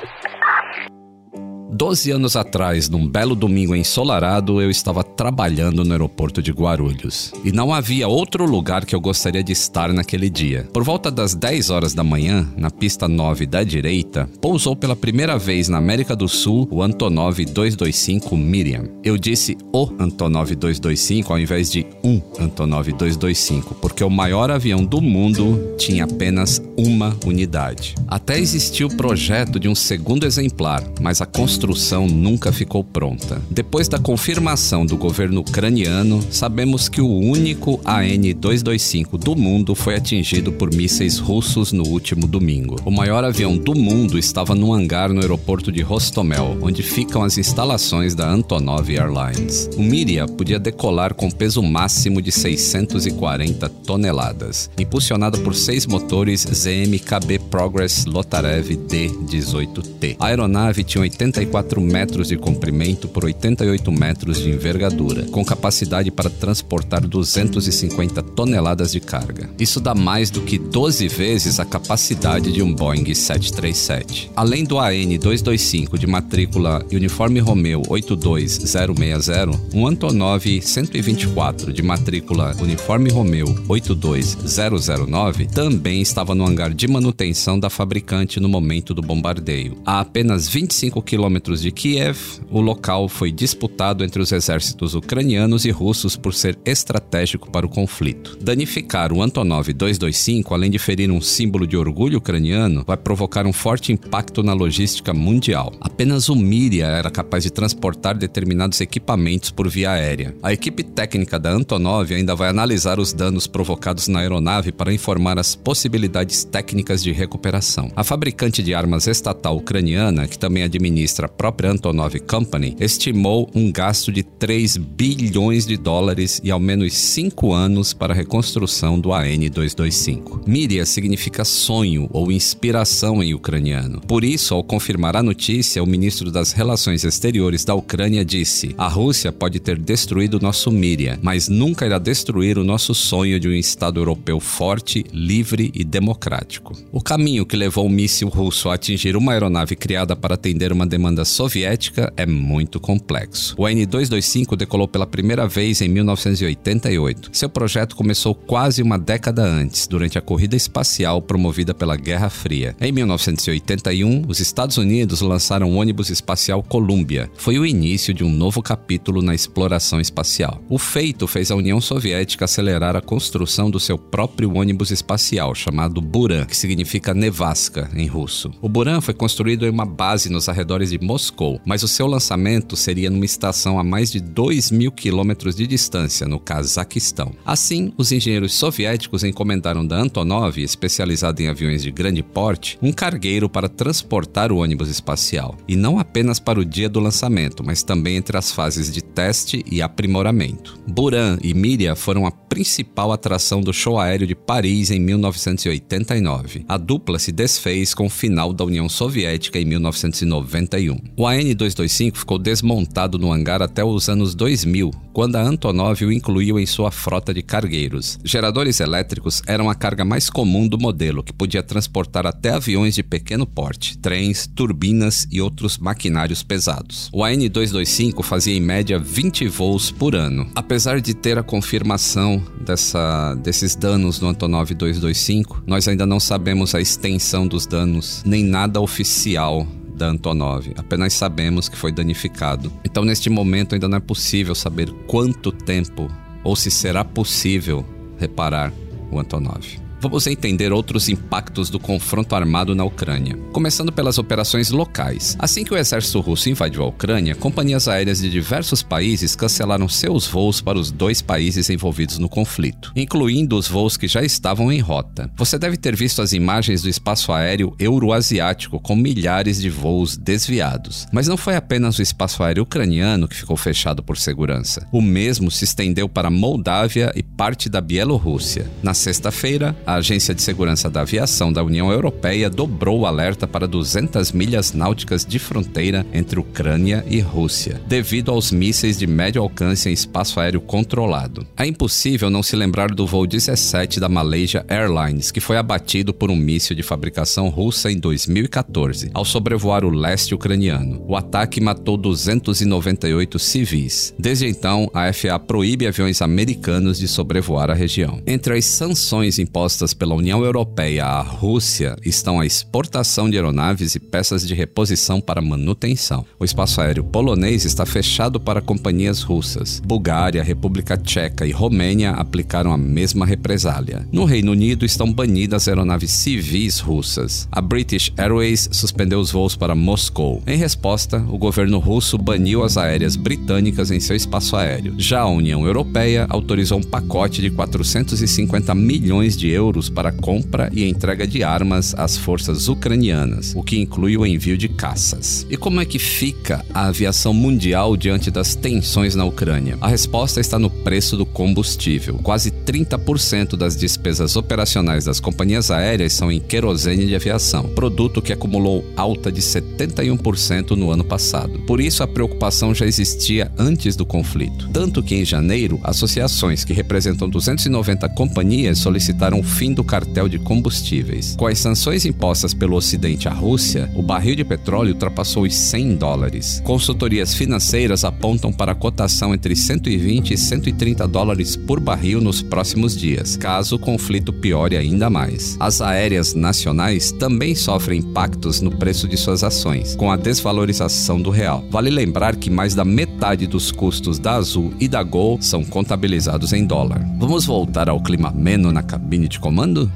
Doze anos atrás, num belo domingo ensolarado, eu estava trabalhando no aeroporto de Guarulhos. E não havia outro lugar que eu gostaria de estar naquele dia. Por volta das 10 horas da manhã, na pista 9 da direita, pousou pela primeira vez na América do Sul o Antonov 225 Miriam. Eu disse o Antonov 225 ao invés de um Antonov 225, porque o maior avião do mundo tinha apenas uma unidade. Até existiu o projeto de um segundo exemplar, mas a construção nunca ficou pronta. Depois da confirmação do governo ucraniano, sabemos que o único AN-225 do mundo foi atingido por mísseis russos no último domingo. O maior avião do mundo estava num hangar no aeroporto de Rostomel, onde ficam as instalações da Antonov Airlines. O Miria podia decolar com peso máximo de 640 toneladas, impulsionado por seis motores ZMKB Progress Lotarev D-18T. A aeronave tinha 84 metros de comprimento por 88 metros de envergadura, com capacidade para transportar 250 toneladas de carga. Isso dá mais do que 12 vezes a capacidade de um Boeing 737. Além do AN-225 de matrícula Uniforme Romeo 82060, um Antonov 124 de matrícula Uniforme Romeo 82009 também estava no hangar de manutenção da fabricante no momento do bombardeio. A apenas 25 quilômetros de Kiev, o local foi disputado entre os exércitos ucranianos e russos por ser estratégico para o conflito. Danificar o Antonov 225, além de ferir um símbolo de orgulho ucraniano, vai provocar um forte impacto na logística mundial. Apenas o Miria era capaz de transportar determinados equipamentos por via aérea. A equipe técnica da Antonov ainda vai analisar os danos provocados na aeronave para informar as possibilidades técnicas de recuperação. A fabricante de armas estatal ucraniana, que também administra própria Antonov Company, estimou um gasto de 3 bilhões de dólares e ao menos 5 anos para a reconstrução do AN-225. Miria significa sonho ou inspiração em ucraniano. Por isso, ao confirmar a notícia, o ministro das Relações Exteriores da Ucrânia disse: A Rússia pode ter destruído nosso Miria, mas nunca irá destruir o nosso sonho de um Estado europeu forte, livre e democrático. O caminho que levou o míssil russo a atingir uma aeronave criada para atender uma demanda soviética é muito complexo. O N-225 decolou pela primeira vez em 1988. Seu projeto começou quase uma década antes, durante a corrida espacial promovida pela Guerra Fria. Em 1981, os Estados Unidos lançaram o ônibus espacial Columbia. Foi o início de um novo capítulo na exploração espacial. O feito fez a União Soviética acelerar a construção do seu próprio ônibus espacial, chamado Buran, que significa nevasca em russo. O Buran foi construído em uma base nos arredores de Moscou, mas o seu lançamento seria numa estação a mais de 2 mil quilômetros de distância, no Cazaquistão. Assim, os engenheiros soviéticos encomendaram da Antonov, especializada em aviões de grande porte, um cargueiro para transportar o ônibus espacial, e não apenas para o dia do lançamento, mas também entre as fases de teste e aprimoramento. Buran e Miria foram a principal atração do show aéreo de Paris em 1989. A dupla se desfez com o final da União Soviética em 1991. O AN-225 ficou desmontado no hangar até os anos 2000, quando a Antonov o incluiu em sua frota de cargueiros. Geradores elétricos eram a carga mais comum do modelo, que podia transportar até aviões de pequeno porte, trens, turbinas e outros maquinários pesados. O AN-225 fazia em média 20 voos por ano. Apesar de ter a confirmação dessa, desses danos no Antonov 225, nós ainda não sabemos a extensão dos danos, nem nada oficial da Antonov. Apenas sabemos que foi danificado. Então, neste momento, ainda não é possível saber quanto tempo ou se será possível reparar o Antonov vamos entender outros impactos do confronto armado na Ucrânia. Começando pelas operações locais. Assim que o exército russo invadiu a Ucrânia, companhias aéreas de diversos países cancelaram seus voos para os dois países envolvidos no conflito, incluindo os voos que já estavam em rota. Você deve ter visto as imagens do espaço aéreo euroasiático com milhares de voos desviados. Mas não foi apenas o espaço aéreo ucraniano que ficou fechado por segurança. O mesmo se estendeu para Moldávia e parte da Bielorrússia. Na sexta-feira, a A Agência de Segurança da Aviação da União Europeia dobrou o alerta para 200 milhas náuticas de fronteira entre Ucrânia e Rússia, devido aos mísseis de médio alcance em espaço aéreo controlado. É impossível não se lembrar do voo 17 da Malaysia Airlines, que foi abatido por um míssil de fabricação russa em 2014, ao sobrevoar o leste ucraniano. O ataque matou 298 civis. Desde então, a FAA proíbe aviões americanos de sobrevoar a região. Entre as sanções impostas pela União Europeia à Rússia estão a exportação de aeronaves e peças de reposição para manutenção. O espaço aéreo polonês está fechado para companhias russas. Bulgária, República Tcheca e Romênia aplicaram a mesma represália. No Reino Unido estão banidas aeronaves civis russas. A British Airways suspendeu os voos para Moscou. Em resposta, o governo russo baniu as aéreas britânicas em seu espaço aéreo. Já a União Europeia autorizou um pacote de 450 milhões de euros para compra e entrega de armas às forças ucranianas, o que inclui o envio de caças. E como é que fica a aviação mundial diante das tensões na Ucrânia? A resposta está no preço do combustível. Quase 30% das despesas operacionais das companhias aéreas são em querosene de aviação, produto que acumulou alta de 71% no ano passado. Por isso, a preocupação já existia antes do conflito. Tanto que em janeiro, associações que representam 290 companhias solicitaram fim do cartel de combustíveis. Com as sanções impostas pelo Ocidente à Rússia, o barril de petróleo ultrapassou os 100 dólares. Consultorias financeiras apontam para a cotação entre 120 e 130 dólares por barril nos próximos dias, caso o conflito piore ainda mais. As aéreas nacionais também sofrem impactos no preço de suas ações, com a desvalorização do real. Vale lembrar que mais da metade dos custos da Azul e da Gol são contabilizados em dólar. Vamos voltar ao clima ameno na cabine de comando?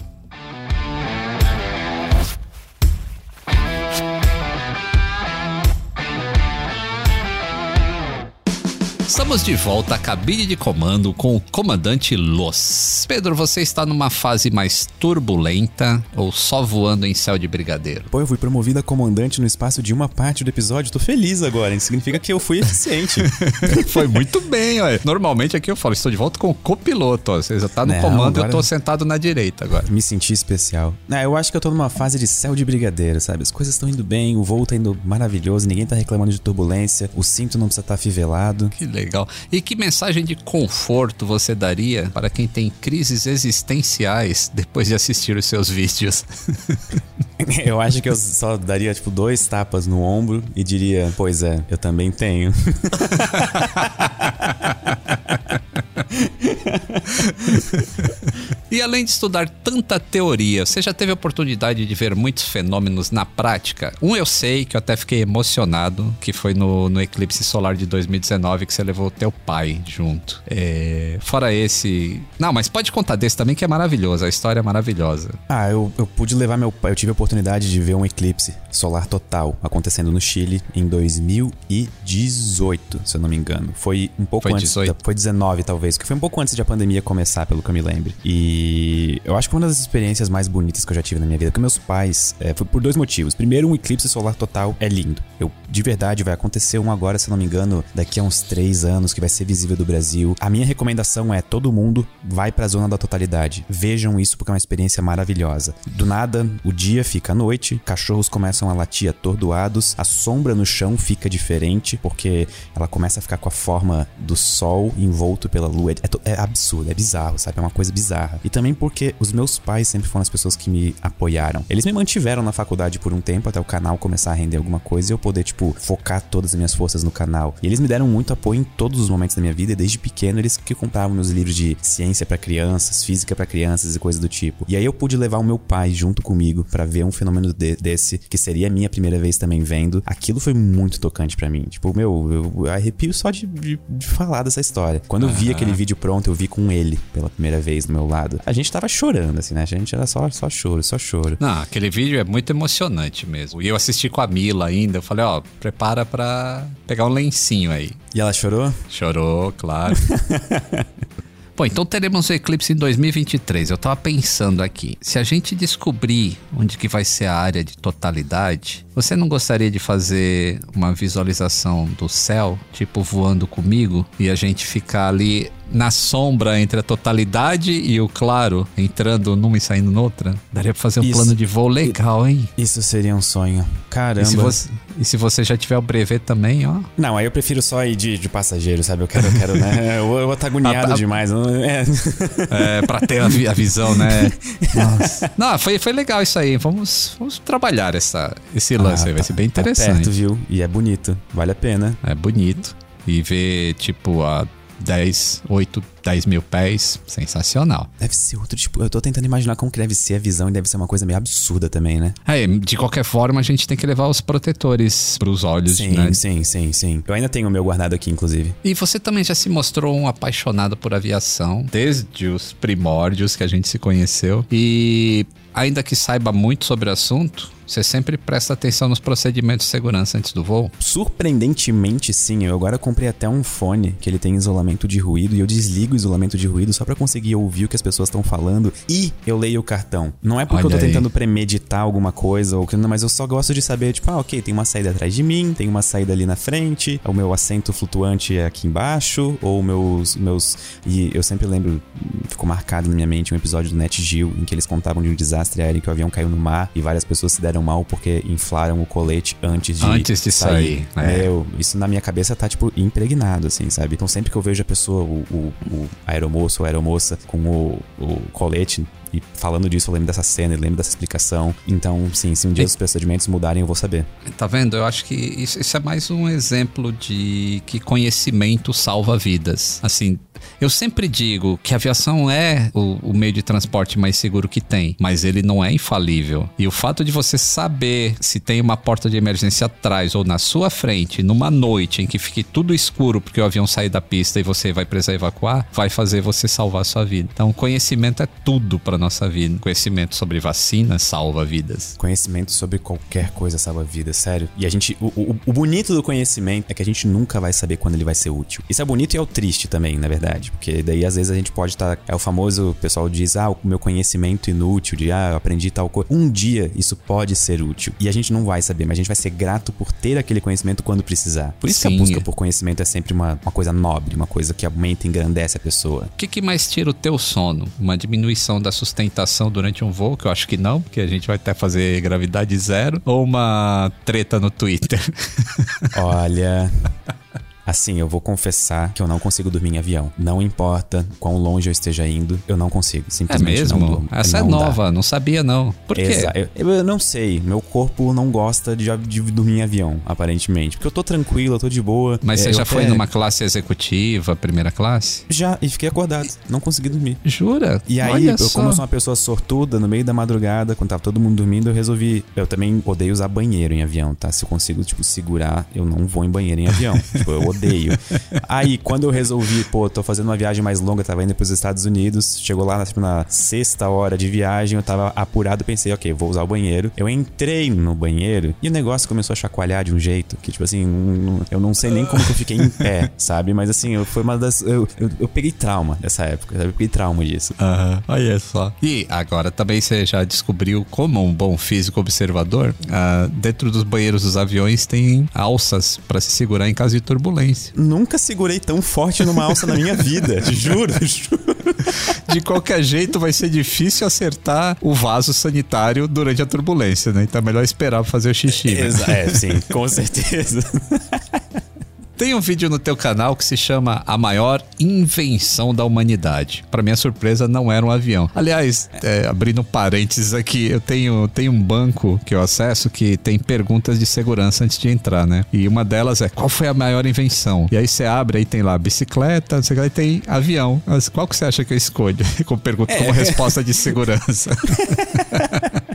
Estamos de volta à cabine de comando com o comandante Los. Pedro, você está numa fase mais turbulenta ou só voando em céu de brigadeiro? Pô, eu fui promovido a comandante no espaço de uma parte do episódio. Tô feliz agora, hein? Significa que eu fui eficiente. Foi muito bem, olha. Normalmente aqui eu falo, estou de volta com o copiloto. Ó. Você já tá no Não, comando e eu tô sentado na direita agora. Me senti especial. Eu acho que eu tô numa fase de céu de brigadeiro, sabe? As coisas estão indo bem, o voo tá indo maravilhoso, ninguém tá reclamando de turbulência, o cinto não precisa estar tá fivelado. Que legal legal. E que mensagem de conforto você daria para quem tem crises existenciais depois de assistir os seus vídeos? eu acho que eu só daria, tipo, dois tapas no ombro e diria: Pois é, eu também tenho. E além de estudar tanta teoria, você já teve a oportunidade de ver muitos fenômenos na prática? Um eu sei que eu até fiquei emocionado, que foi no, no eclipse solar de 2019 que você levou o teu pai junto. É, fora esse. Não, mas pode contar desse também que é maravilhoso, a história é maravilhosa. Ah, eu, eu pude levar meu pai, eu tive a oportunidade de ver um eclipse solar total acontecendo no Chile em 2018, se eu não me engano. Foi um pouco foi antes. 18. Da, foi 19, talvez, que foi um pouco antes de a pandemia começar, pelo que eu me lembro. E e eu acho que uma das experiências mais bonitas que eu já tive na minha vida com meus pais é, foi por dois motivos. Primeiro, um eclipse solar total é lindo. Eu, de verdade, vai acontecer um agora, se não me engano, daqui a uns três anos, que vai ser visível do Brasil. A minha recomendação é todo mundo vai pra zona da totalidade. Vejam isso porque é uma experiência maravilhosa. Do nada, o dia fica à noite, cachorros começam a latir atordoados, a sombra no chão fica diferente porque ela começa a ficar com a forma do sol envolto pela lua. É, é absurdo, é bizarro, sabe? É uma coisa bizarra. E também porque os meus pais sempre foram as pessoas que me apoiaram. Eles me mantiveram na faculdade por um tempo até o canal começar a render alguma coisa e eu poder, tipo, focar todas as minhas forças no canal. E eles me deram muito apoio em todos os momentos da minha vida e desde pequeno eles que compravam meus livros de ciência para crianças, física para crianças e coisas do tipo. E aí eu pude levar o meu pai junto comigo para ver um fenômeno de desse, que seria a minha primeira vez também vendo. Aquilo foi muito tocante para mim. Tipo, meu, eu arrepio só de, de, de falar dessa história. Quando eu vi aquele vídeo pronto, eu vi com ele pela primeira vez do meu lado a gente tava chorando, assim, né? A gente era só, só choro, só choro. Não, aquele vídeo é muito emocionante mesmo. E eu assisti com a Mila ainda. Eu falei, ó, prepara pra pegar um lencinho aí. E ela chorou? Chorou, claro. Bom, então teremos o eclipse em 2023. Eu tava pensando aqui, se a gente descobrir onde que vai ser a área de totalidade, você não gostaria de fazer uma visualização do céu, tipo voando comigo, e a gente ficar ali na sombra entre a totalidade e o claro, entrando numa e saindo noutra. Daria pra fazer um Isso. plano de voo legal, hein? Isso seria um sonho. Caramba. E se, você, e se você já tiver o brevet também, ó. Não, aí eu prefiro só ir de, de passageiro, sabe? Eu quero, eu quero, né? Eu, eu vou estar agoniado Ah, tá. demais. É. É, pra ter a, a visão, né? Nossa. Não, foi, foi legal isso aí. Vamos, vamos trabalhar essa, esse lance Ah, aí. Vai tá- ser bem tá interessante. perto, viu? E é bonito. Vale a pena. É bonito. E ver, tipo, a 10, 8, 10 mil pés, sensacional. Deve ser outro tipo. Eu tô tentando imaginar como que deve ser a visão e deve ser uma coisa meio absurda também, né? Aí, de qualquer forma, a gente tem que levar os protetores pros olhos, Sim, né? sim, sim, sim. Eu ainda tenho o meu guardado aqui, inclusive. E você também já se mostrou um apaixonado por aviação, desde os primórdios que a gente se conheceu. E ainda que saiba muito sobre o assunto, você sempre presta atenção nos procedimentos de segurança antes do voo. Surpreendentemente, sim. Eu agora comprei até um fone que ele tem isolamento de ruído e eu desligo isolamento de ruído só pra conseguir ouvir o que as pessoas estão falando e eu leio o cartão. Não é porque eu Olha tô aí. tentando premeditar alguma coisa ou que mas eu só gosto de saber, tipo, ah, ok, tem uma saída atrás de mim, tem uma saída ali na frente, o meu assento flutuante é aqui embaixo, ou meus meus e eu sempre lembro, ficou marcado na minha mente um episódio do Net Geo em que eles contavam de um desastre aéreo que o avião caiu no mar e várias pessoas se deram mal porque inflaram o colete antes de Antes de sair, é. Meu, isso na minha cabeça tá, tipo, impregnado, assim, sabe? Então sempre que eu vejo a pessoa, o, o, o aeromoço ou aeromoça com o, o colete e falando disso, eu lembro dessa cena, eu lembro dessa explicação. Então, sim, se um dia E- os procedimentos mudarem, eu vou saber. Tá vendo? Eu acho que isso, isso é mais um exemplo de que conhecimento salva vidas. Assim, eu sempre digo que a aviação é o, o meio de transporte mais seguro que tem, mas ele não é infalível. E o fato de você saber se tem uma porta de emergência atrás ou na sua frente, numa noite em que fique tudo escuro porque o avião sair da pista e você vai precisar evacuar, vai fazer você salvar a sua vida. Então, conhecimento é tudo para nossa vida. Conhecimento sobre vacina salva vidas. Conhecimento sobre qualquer coisa salva vida, sério. E a gente. O, o, o bonito do conhecimento é que a gente nunca vai saber quando ele vai ser útil. Isso é bonito e é o triste também, na verdade. Porque daí às vezes a gente pode estar. é o famoso, o pessoal diz, ah, o meu conhecimento inútil, de ah, eu aprendi tal coisa. Um dia isso pode ser útil. E a gente não vai saber, mas a gente vai ser grato por ter aquele conhecimento quando precisar. Por isso que Sim. a busca por conhecimento é sempre uma, uma coisa nobre, uma coisa que aumenta e engrandece a pessoa. O que, que mais tira o teu sono? Uma diminuição da sustentação durante um voo, que eu acho que não, porque a gente vai até fazer gravidade zero, ou uma treta no Twitter? Olha. Assim, eu vou confessar que eu não consigo dormir em avião. Não importa quão longe eu esteja indo, eu não consigo. É Simplesmente não mesmo? durmo. Essa Não é dá. nova, não sabia não. Por quê? Exa- Eu, eu não sei. Meu corpo não gosta de, de dormir em avião, aparentemente. Porque eu tô tranquilo, eu tô de boa. Mas É, você já foi até- numa classe executiva, primeira classe? Já, e fiquei acordado. Não consegui dormir. Jura? E aí, Olha eu, só. como eu sou uma pessoa sortuda, no meio da madrugada, quando tava todo mundo dormindo, eu resolvi. Eu também odeio usar banheiro em avião, tá? Se eu consigo, tipo, segurar, eu não vou em banheiro em avião. tipo, eu odeio. Aí, quando eu resolvi, pô, tô fazendo uma viagem mais longa, tava indo pros Estados Unidos, chegou lá, tipo, na sexta hora de viagem, eu tava apurado, pensei, ok, vou usar o banheiro. Eu entrei no banheiro e o negócio começou a chacoalhar de um jeito que, tipo assim, não- eu não sei nem como que eu fiquei em pé, sabe? Mas assim, eu, foi uma das. Eu, eu, eu peguei trauma dessa época, sabe? Eu peguei trauma disso. Aham, olha só. E agora também você já descobriu como um bom físico observador, ah, dentro dos banheiros dos aviões tem alças pra se segurar em caso de turbulência. Nunca segurei tão forte numa alça na minha vida. Juro, juro. De qualquer jeito vai ser difícil acertar o vaso sanitário durante a turbulência, né? Então é melhor esperar pra fazer o xixi. né? É, sim, com certeza. Tem um vídeo no teu canal que se chama A Maior Invenção da Humanidade. Pra minha surpresa, não era um avião. Aliás, é, abrindo parênteses aqui, eu tenho, tenho um banco que eu acesso que tem perguntas de segurança antes de entrar, né? E uma delas é, qual foi a maior invenção? E aí você abre, aí tem lá bicicleta, não sei o que, aí tem avião. Mas qual que você acha que eu escolho? Com pergunta como resposta de segurança.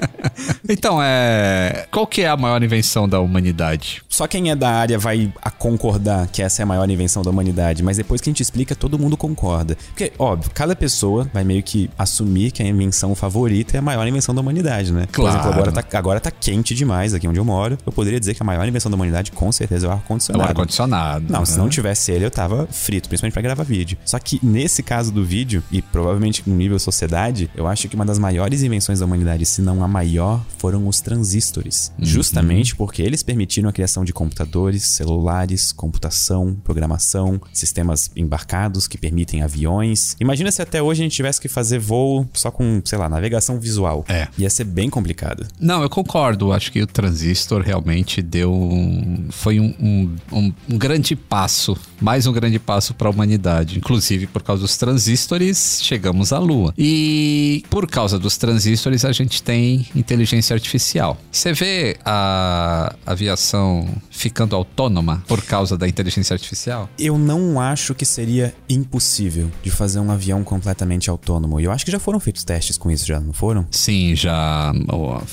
Então, é. Qual que é a maior invenção da humanidade? Só quem é da área vai concordar que essa é a maior invenção da humanidade, mas depois que a gente explica, todo mundo concorda. Porque, óbvio, cada pessoa vai meio que assumir que a invenção favorita é a maior invenção da humanidade, né? Por Claro. exemplo, agora tá, agora tá quente demais aqui onde eu moro. Eu poderia dizer que a maior invenção da humanidade, com certeza, é o É o ar-condicionado. ar-condicionado. Não, se né? não tivesse ele, eu tava frito, principalmente pra gravar vídeo. Só que nesse caso do vídeo, e provavelmente no nível sociedade, eu acho que uma das maiores invenções da humanidade, se não a maior, maior foram os transistores, uhum. justamente porque eles permitiram a criação de computadores, celulares, computação, programação, sistemas embarcados que permitem aviões. Imagina se até hoje a gente tivesse que fazer voo só com, sei lá, navegação visual. É. Ia ser bem complicado. Não, eu concordo. Acho que o transistor realmente deu um, foi um, um, um, um grande passo, mais um grande passo para a humanidade. Inclusive por causa dos transistores chegamos à Lua. E por causa dos transistores a gente tem inteligência artificial. Você vê a aviação ficando autônoma por causa da inteligência artificial? Eu não acho que seria impossível de fazer um avião completamente autônomo. E eu acho que já foram feitos testes com isso, já não foram? Sim, já.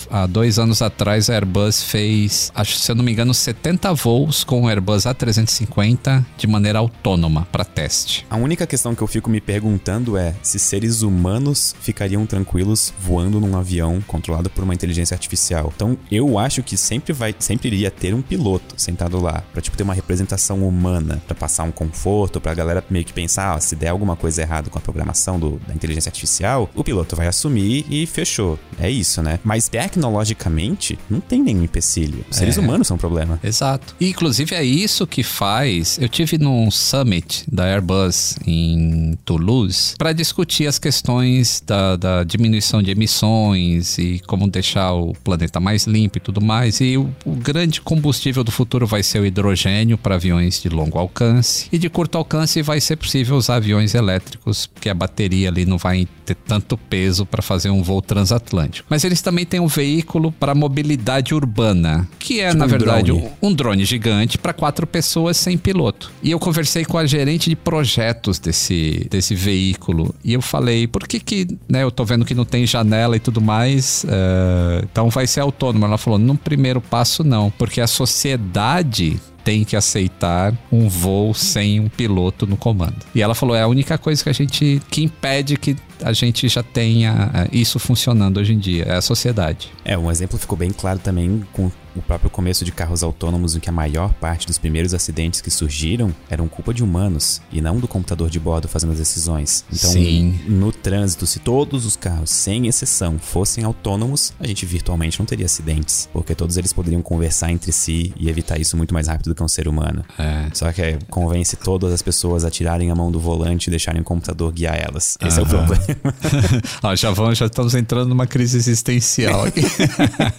Há dois anos atrás a Airbus fez, acho, se eu não me engano, 70 voos com o Airbus A350 de maneira autônoma para teste. A única questão que eu fico me perguntando é se seres humanos ficariam tranquilos voando num avião controlado por uma inteligência artificial. Então, eu acho que sempre vai, sempre iria ter um piloto sentado lá para tipo ter uma representação humana, para passar um conforto, para a galera meio que pensar, ó, se der alguma coisa errada com a programação do, da inteligência artificial, o piloto vai assumir e fechou. É isso, né? Mas tecnologicamente não tem nenhum empecilho. Os seres é. humanos são o problema. Exato. E, inclusive é isso que faz. Eu tive num summit da Airbus em Toulouse para discutir as questões da, da, diminuição de emissões e como deixar o planeta mais limpo e tudo mais. E o, o grande combustível do futuro vai ser o hidrogênio para aviões de longo alcance e de curto alcance vai ser possível usar aviões elétricos porque a bateria ali não vai ter tanto peso para fazer um voo transatlântico. Mas eles também têm um veículo para mobilidade urbana, que é tipo na um verdade drone. um drone gigante para quatro pessoas sem piloto. E eu conversei com a gerente de projetos desse, desse veículo e eu falei, por que que, né, eu tô vendo que não tem janela e tudo mais, uh, então vai ser autônomo. Ela falou, num primeiro passo não, porque a sociedade tem que aceitar um voo sem um piloto no comando. E ela falou: é a única coisa que a gente que impede que a gente já tenha eh, isso funcionando hoje em dia, é a sociedade. É, um exemplo ficou bem claro também com o próprio começo de carros autônomos, em que a maior parte dos primeiros acidentes que surgiram eram culpa de humanos e não do computador de bordo fazendo as decisões. Então, Sim. no trânsito, se todos os carros, sem exceção, fossem autônomos, a gente virtualmente não teria acidentes, porque todos eles poderiam conversar entre si e evitar isso muito mais rápido do que um ser humano. É. Só que é, convence todas as pessoas a tirarem a mão do volante e deixarem o computador guiar elas. Esse é o problema. ah, já vamos, já estamos entrando numa crise existencial aqui.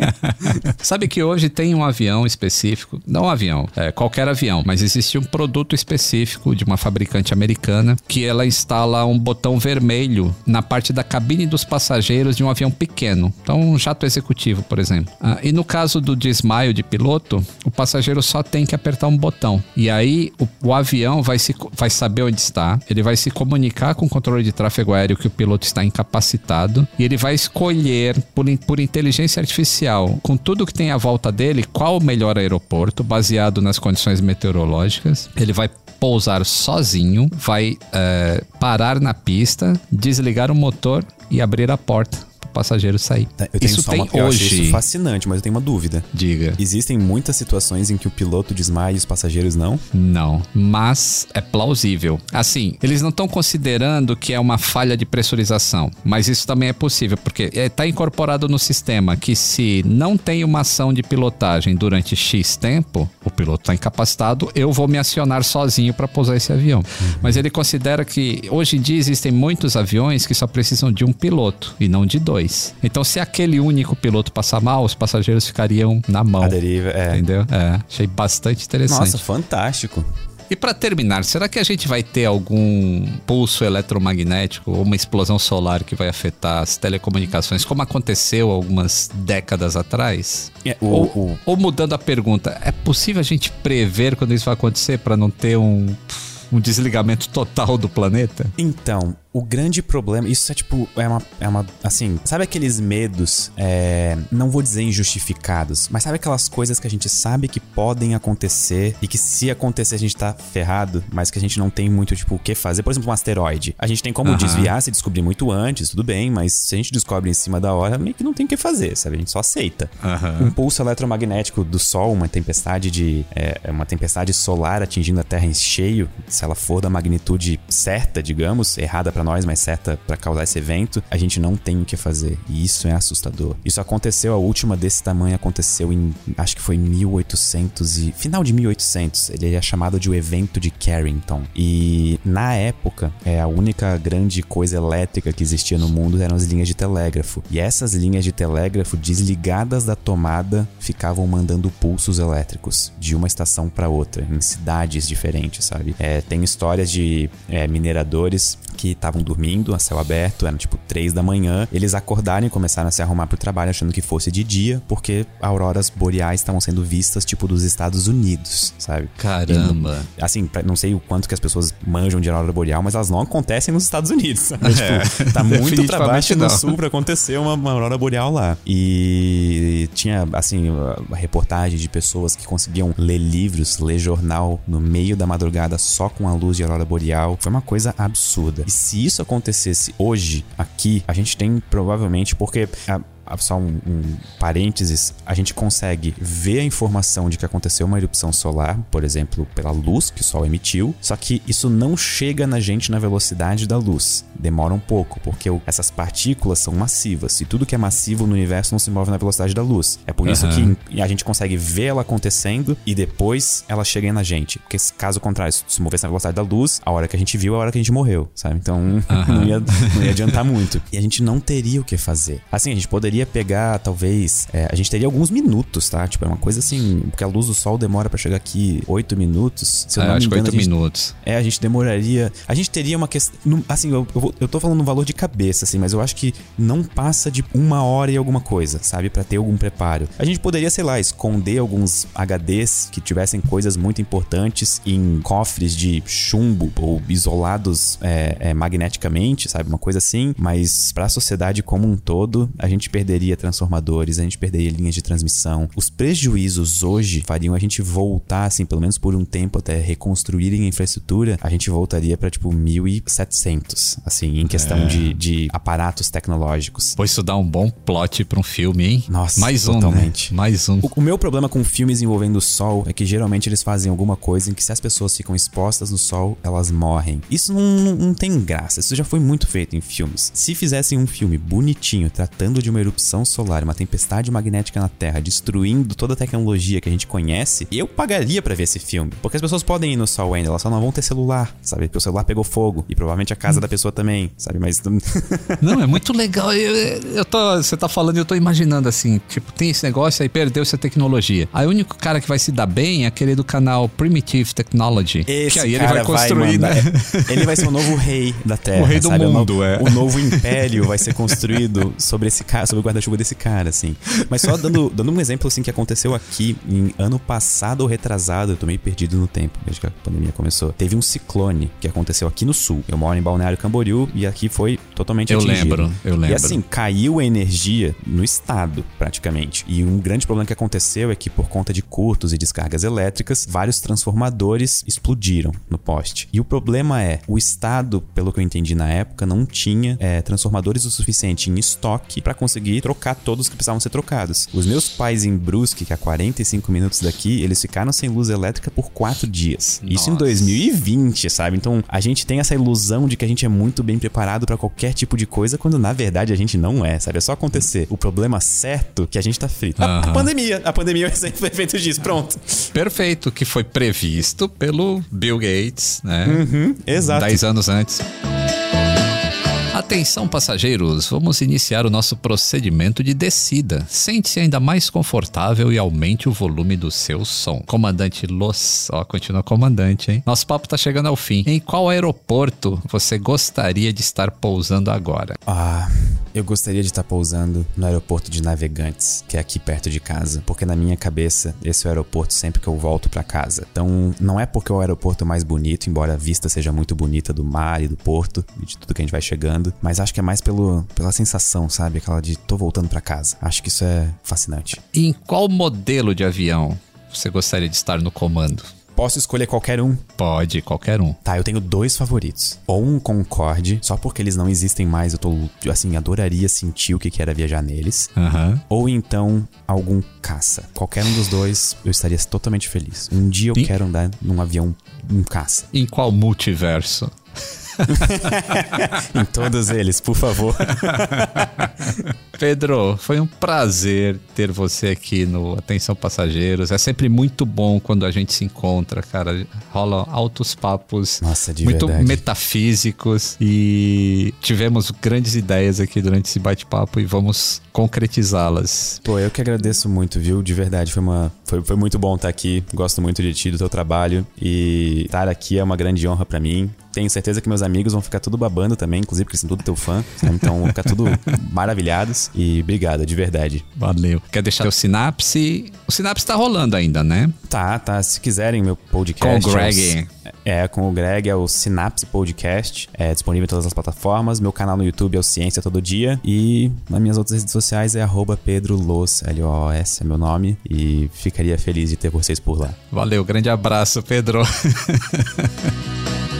Sabe que hoje tem um avião específico, não um avião, é qualquer avião, mas existe um produto específico de uma fabricante americana que ela instala um botão vermelho na parte da cabine dos passageiros de um avião pequeno, então um jato executivo, por exemplo. Ah, e no caso do desmaio de piloto, o passageiro só tem que apertar um botão e aí o, o avião vai, se, vai saber onde está, ele vai se comunicar com o controle de tráfego aéreo que o piloto está incapacitado e ele vai escolher por, por inteligência artificial, com tudo que tem à volta dele, qual o melhor aeroporto, baseado nas condições meteorológicas. Ele vai pousar sozinho, vai é, parar na pista, desligar o motor e abrir a porta passageiro sair. Tá, eu tenho isso só tem uma, eu hoje. isso fascinante, mas eu tenho uma dúvida. Diga. Existem muitas situações em que o piloto desmaia e os passageiros não? Não, mas é plausível. Assim, eles não estão considerando que é uma falha de pressurização, mas isso também é possível, porque está é, incorporado no sistema que se não tem uma ação de pilotagem durante X tempo, o piloto está incapacitado, eu vou me acionar sozinho para pousar esse avião. Uhum. Mas ele considera que hoje em dia existem muitos aviões que só precisam de um piloto e não de dois dois. Então, se aquele único piloto passar mal, os passageiros ficariam na mão. A deriva, é. Entendeu? É, achei bastante interessante. Nossa, fantástico. E para terminar, será que a gente vai ter algum pulso eletromagnético ou uma explosão solar que vai afetar as telecomunicações, como aconteceu algumas décadas atrás? É, o, ou, o... ou mudando a pergunta, é possível a gente prever quando isso vai acontecer para não ter um um desligamento total do planeta? Então, o grande problema, isso é tipo, é uma, é uma assim, sabe aqueles medos, é, não vou dizer injustificados, mas sabe aquelas coisas que a gente sabe que podem acontecer e que se acontecer a gente tá ferrado, mas que a gente não tem muito, tipo, o que fazer. Por exemplo, um asteroide. A gente tem como uhum. desviar se descobrir muito antes, tudo bem, mas se a gente descobre em cima da hora, meio que não tem o que fazer, sabe? A gente só aceita. Uhum. Um pulso eletromagnético do Sol, uma tempestade de. É, é, uma tempestade solar atingindo a Terra em cheio, se ela for da magnitude certa, digamos, errada pra nós, mas certa pra causar esse evento, a gente não tem o que fazer. E isso é assustador. Isso aconteceu, a última desse tamanho aconteceu em, acho que foi 1800 e... Final de 1800. Ele é chamado de o evento de Carrington. E na época, é a única grande coisa elétrica que existia no mundo eram as linhas de telégrafo. E essas linhas de telégrafo desligadas da tomada ficavam mandando pulsos elétricos de uma estação para outra, em cidades diferentes, sabe? É, tem histórias de é, mineradores que estavam dormindo a céu aberto, eram tipo três da manhã, eles acordaram e começaram a se arrumar pro trabalho achando que fosse de dia, porque auroras boreais estavam sendo vistas tipo dos Estados Unidos, sabe? Caramba. E, assim, pra, não sei o quanto que as pessoas manjam de aurora boreal, mas elas não acontecem nos Estados Unidos, sabe? É, tipo, tá muito pra baixo no sul pra acontecer uma, uma aurora boreal lá. E tinha, assim, reportagem de pessoas que conseguiam ler livros, ler jornal no meio da madrugada só com a luz de aurora boreal. Foi uma coisa absurda. E se isso acontecesse hoje, aqui, a gente tem provavelmente, porque. A, só um, um, parênteses, a gente consegue ver a informação de que aconteceu uma erupção solar, por exemplo, pela luz que o Sol emitiu, só que isso não chega na gente na velocidade da luz. Demora um pouco, porque essas partículas são massivas, e tudo que é massivo no universo não se move na velocidade da luz. É por isso Uhum. que a gente consegue ver ela acontecendo e depois ela chega na gente. Porque caso contrário, se se movesse na velocidade da luz, a hora que a gente viu é a hora que a gente morreu, sabe? Então não, ia, não ia adiantar muito. E a gente não teria o que fazer. Assim, a gente poderia pegar, talvez. é, a gente teria alguns minutos, tá? Tipo, é uma coisa assim. Porque a luz do sol demora pra chegar aqui oito minutos. Se eu É, não me acho que engano, oito a gente minutos. é, a gente demoraria. A gente teria uma questão. Assim, eu, eu, eu tô falando um valor de cabeça, assim, mas eu acho que não passa de uma hora e alguma coisa, sabe? Pra ter algum preparo. A gente poderia, sei lá, esconder alguns HDs que tivessem coisas muito importantes em cofres de chumbo ou isolados é, é, magneticamente, sabe? Uma coisa assim. Mas pra sociedade como um todo, a gente perderia transformadores, a gente perderia linhas de transmissão. Os prejuízos hoje fariam a gente voltar, assim, pelo menos por um tempo até reconstruírem a infraestrutura, a gente voltaria pra tipo 1700, assim, em questão de, de aparatos tecnológicos. Pô, isso dá um bom plot pra um filme, hein? Nossa, Mais um, totalmente. né? Mais um. O, o meu problema com filmes envolvendo o sol é que geralmente eles fazem alguma coisa em que se as pessoas ficam expostas no sol, elas morrem. Isso não, não, não tem graça. Isso já foi muito feito em filmes. Se fizessem um filme bonitinho, tratando de uma erupção solar, uma tempestade magnética na Terra, destruindo toda a tecnologia que a gente conhece, eu pagaria pra ver esse filme. Porque as pessoas podem ir no sol ainda, elas só não vão ter celular, sabe? Porque o celular pegou fogo. E provavelmente a casa da pessoa também, sabe? Mas. Não, é muito legal. Eu, eu tô, você tá falando e eu tô imaginando assim, tipo, tem esse negócio aí perdeu essa tecnologia. Aí o único cara que vai se dar bem é aquele do canal Primitive Technology. Esse que aí ele vai construir, mandar- né? Ele vai ser o novo rei da Terra. O rei do sabe? mundo, o, no- é. o novo império vai ser construído sobre esse cara, sobre o guarda-chuva desse cara, assim. Mas só dando, dando um exemplo assim que aconteceu aqui em ano passado ou retrasado, eu tô meio perdido no tempo, desde que a pandemia começou. Teve um ciclone que aconteceu aqui no sul. Eu moro em Balneário Camboriú e aqui foi totalmente Eu atingido. lembro, eu lembro. E assim, caiu a energia no estado, praticamente. E um grande problema que aconteceu é que, por conta de curtos e descargas elétricas, vários transformadores explodiram no poste. E o problema é, o estado, pelo que eu entendi na época, não tinha é, transformadores o suficiente em estoque para conseguir trocar todos que precisavam ser trocados. Os meus pais em Brusque, que é a 45 minutos daqui, eles ficaram sem luz elétrica por quatro dias. Isso em Nossa. 2020, sabe? Então a gente tem essa ilusão de que a gente é muito bem preparado para qualquer tipo de coisa, quando na verdade a gente não é, sabe? É só acontecer o problema certo que a gente tá frito. A, a Aham. pandemia. A pandemia é um exemplo perfeito disso. Pronto. Perfeito, que foi previsto pelo Bill Gates, né? Uhum, exato. Dez anos antes. Atenção, passageiros, vamos iniciar o nosso procedimento de descida. Sente-se ainda mais confortável e aumente o volume do seu som. Comandante Los, ó, continua comandante, hein? Nosso papo tá chegando ao fim. Em qual aeroporto você gostaria de estar pousando agora? Ah, eu gostaria de estar pousando no aeroporto de Navegantes, que é aqui perto de casa, porque na minha cabeça esse é o aeroporto sempre que eu volto pra casa. Então, não é porque é o aeroporto mais bonito, embora a vista seja muito bonita do mar e do porto e de tudo que a gente vai chegando, mas acho que é mais pelo, pela sensação, sabe? Aquela de tô voltando pra casa. Acho que isso é fascinante. E em qual modelo de avião você gostaria de estar no comando? Posso escolher qualquer um. Pode, qualquer um. Tá, eu tenho dois favoritos. Ou um Concorde, só porque eles não existem mais, eu tô, assim, adoraria sentir o que era viajar neles. Aham. Ou então algum caça. Qualquer um dos dois, eu estaria totalmente feliz. Um dia eu Sim. quero andar num avião, um caça. Em qual multiverso? em todos eles, por favor. Pedro, foi um prazer ter você aqui no Atenção Passageiros. É sempre muito bom quando a gente se encontra, cara. Rolam altos papos Nossa, muito verdade. metafísicos e tivemos grandes ideias aqui durante esse bate-papo e vamos concretizá-las. Pô, eu que agradeço muito, viu? De verdade, foi, uma, foi, foi muito bom estar aqui. Gosto muito de ti, do teu trabalho. E estar aqui é uma grande honra pra mim. Tenho certeza que meus amigos vão ficar tudo babando também, inclusive porque são tudo teu fã. né? Então vão ficar tudo maravilhados. E obrigado, de verdade. Valeu. Quer deixar o Sinapse? O Sinapse tá rolando ainda, né? Tá, tá. Se quiserem, meu podcast. Com o é Greg. É, com o Greg, é o Synapse Podcast. É disponível em todas as plataformas. Meu canal no YouTube é o Ciência Todo Dia. E nas minhas outras redes sociais é arroba Pedro Los, L-O-S é meu nome. E ficaria feliz de ter vocês por lá. Valeu, grande abraço, Pedro.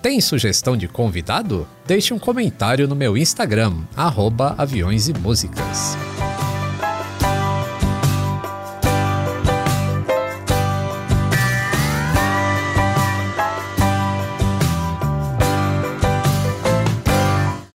Tem sugestão de convidado? Deixe um comentário no meu Instagram, arroba aviões e músicas.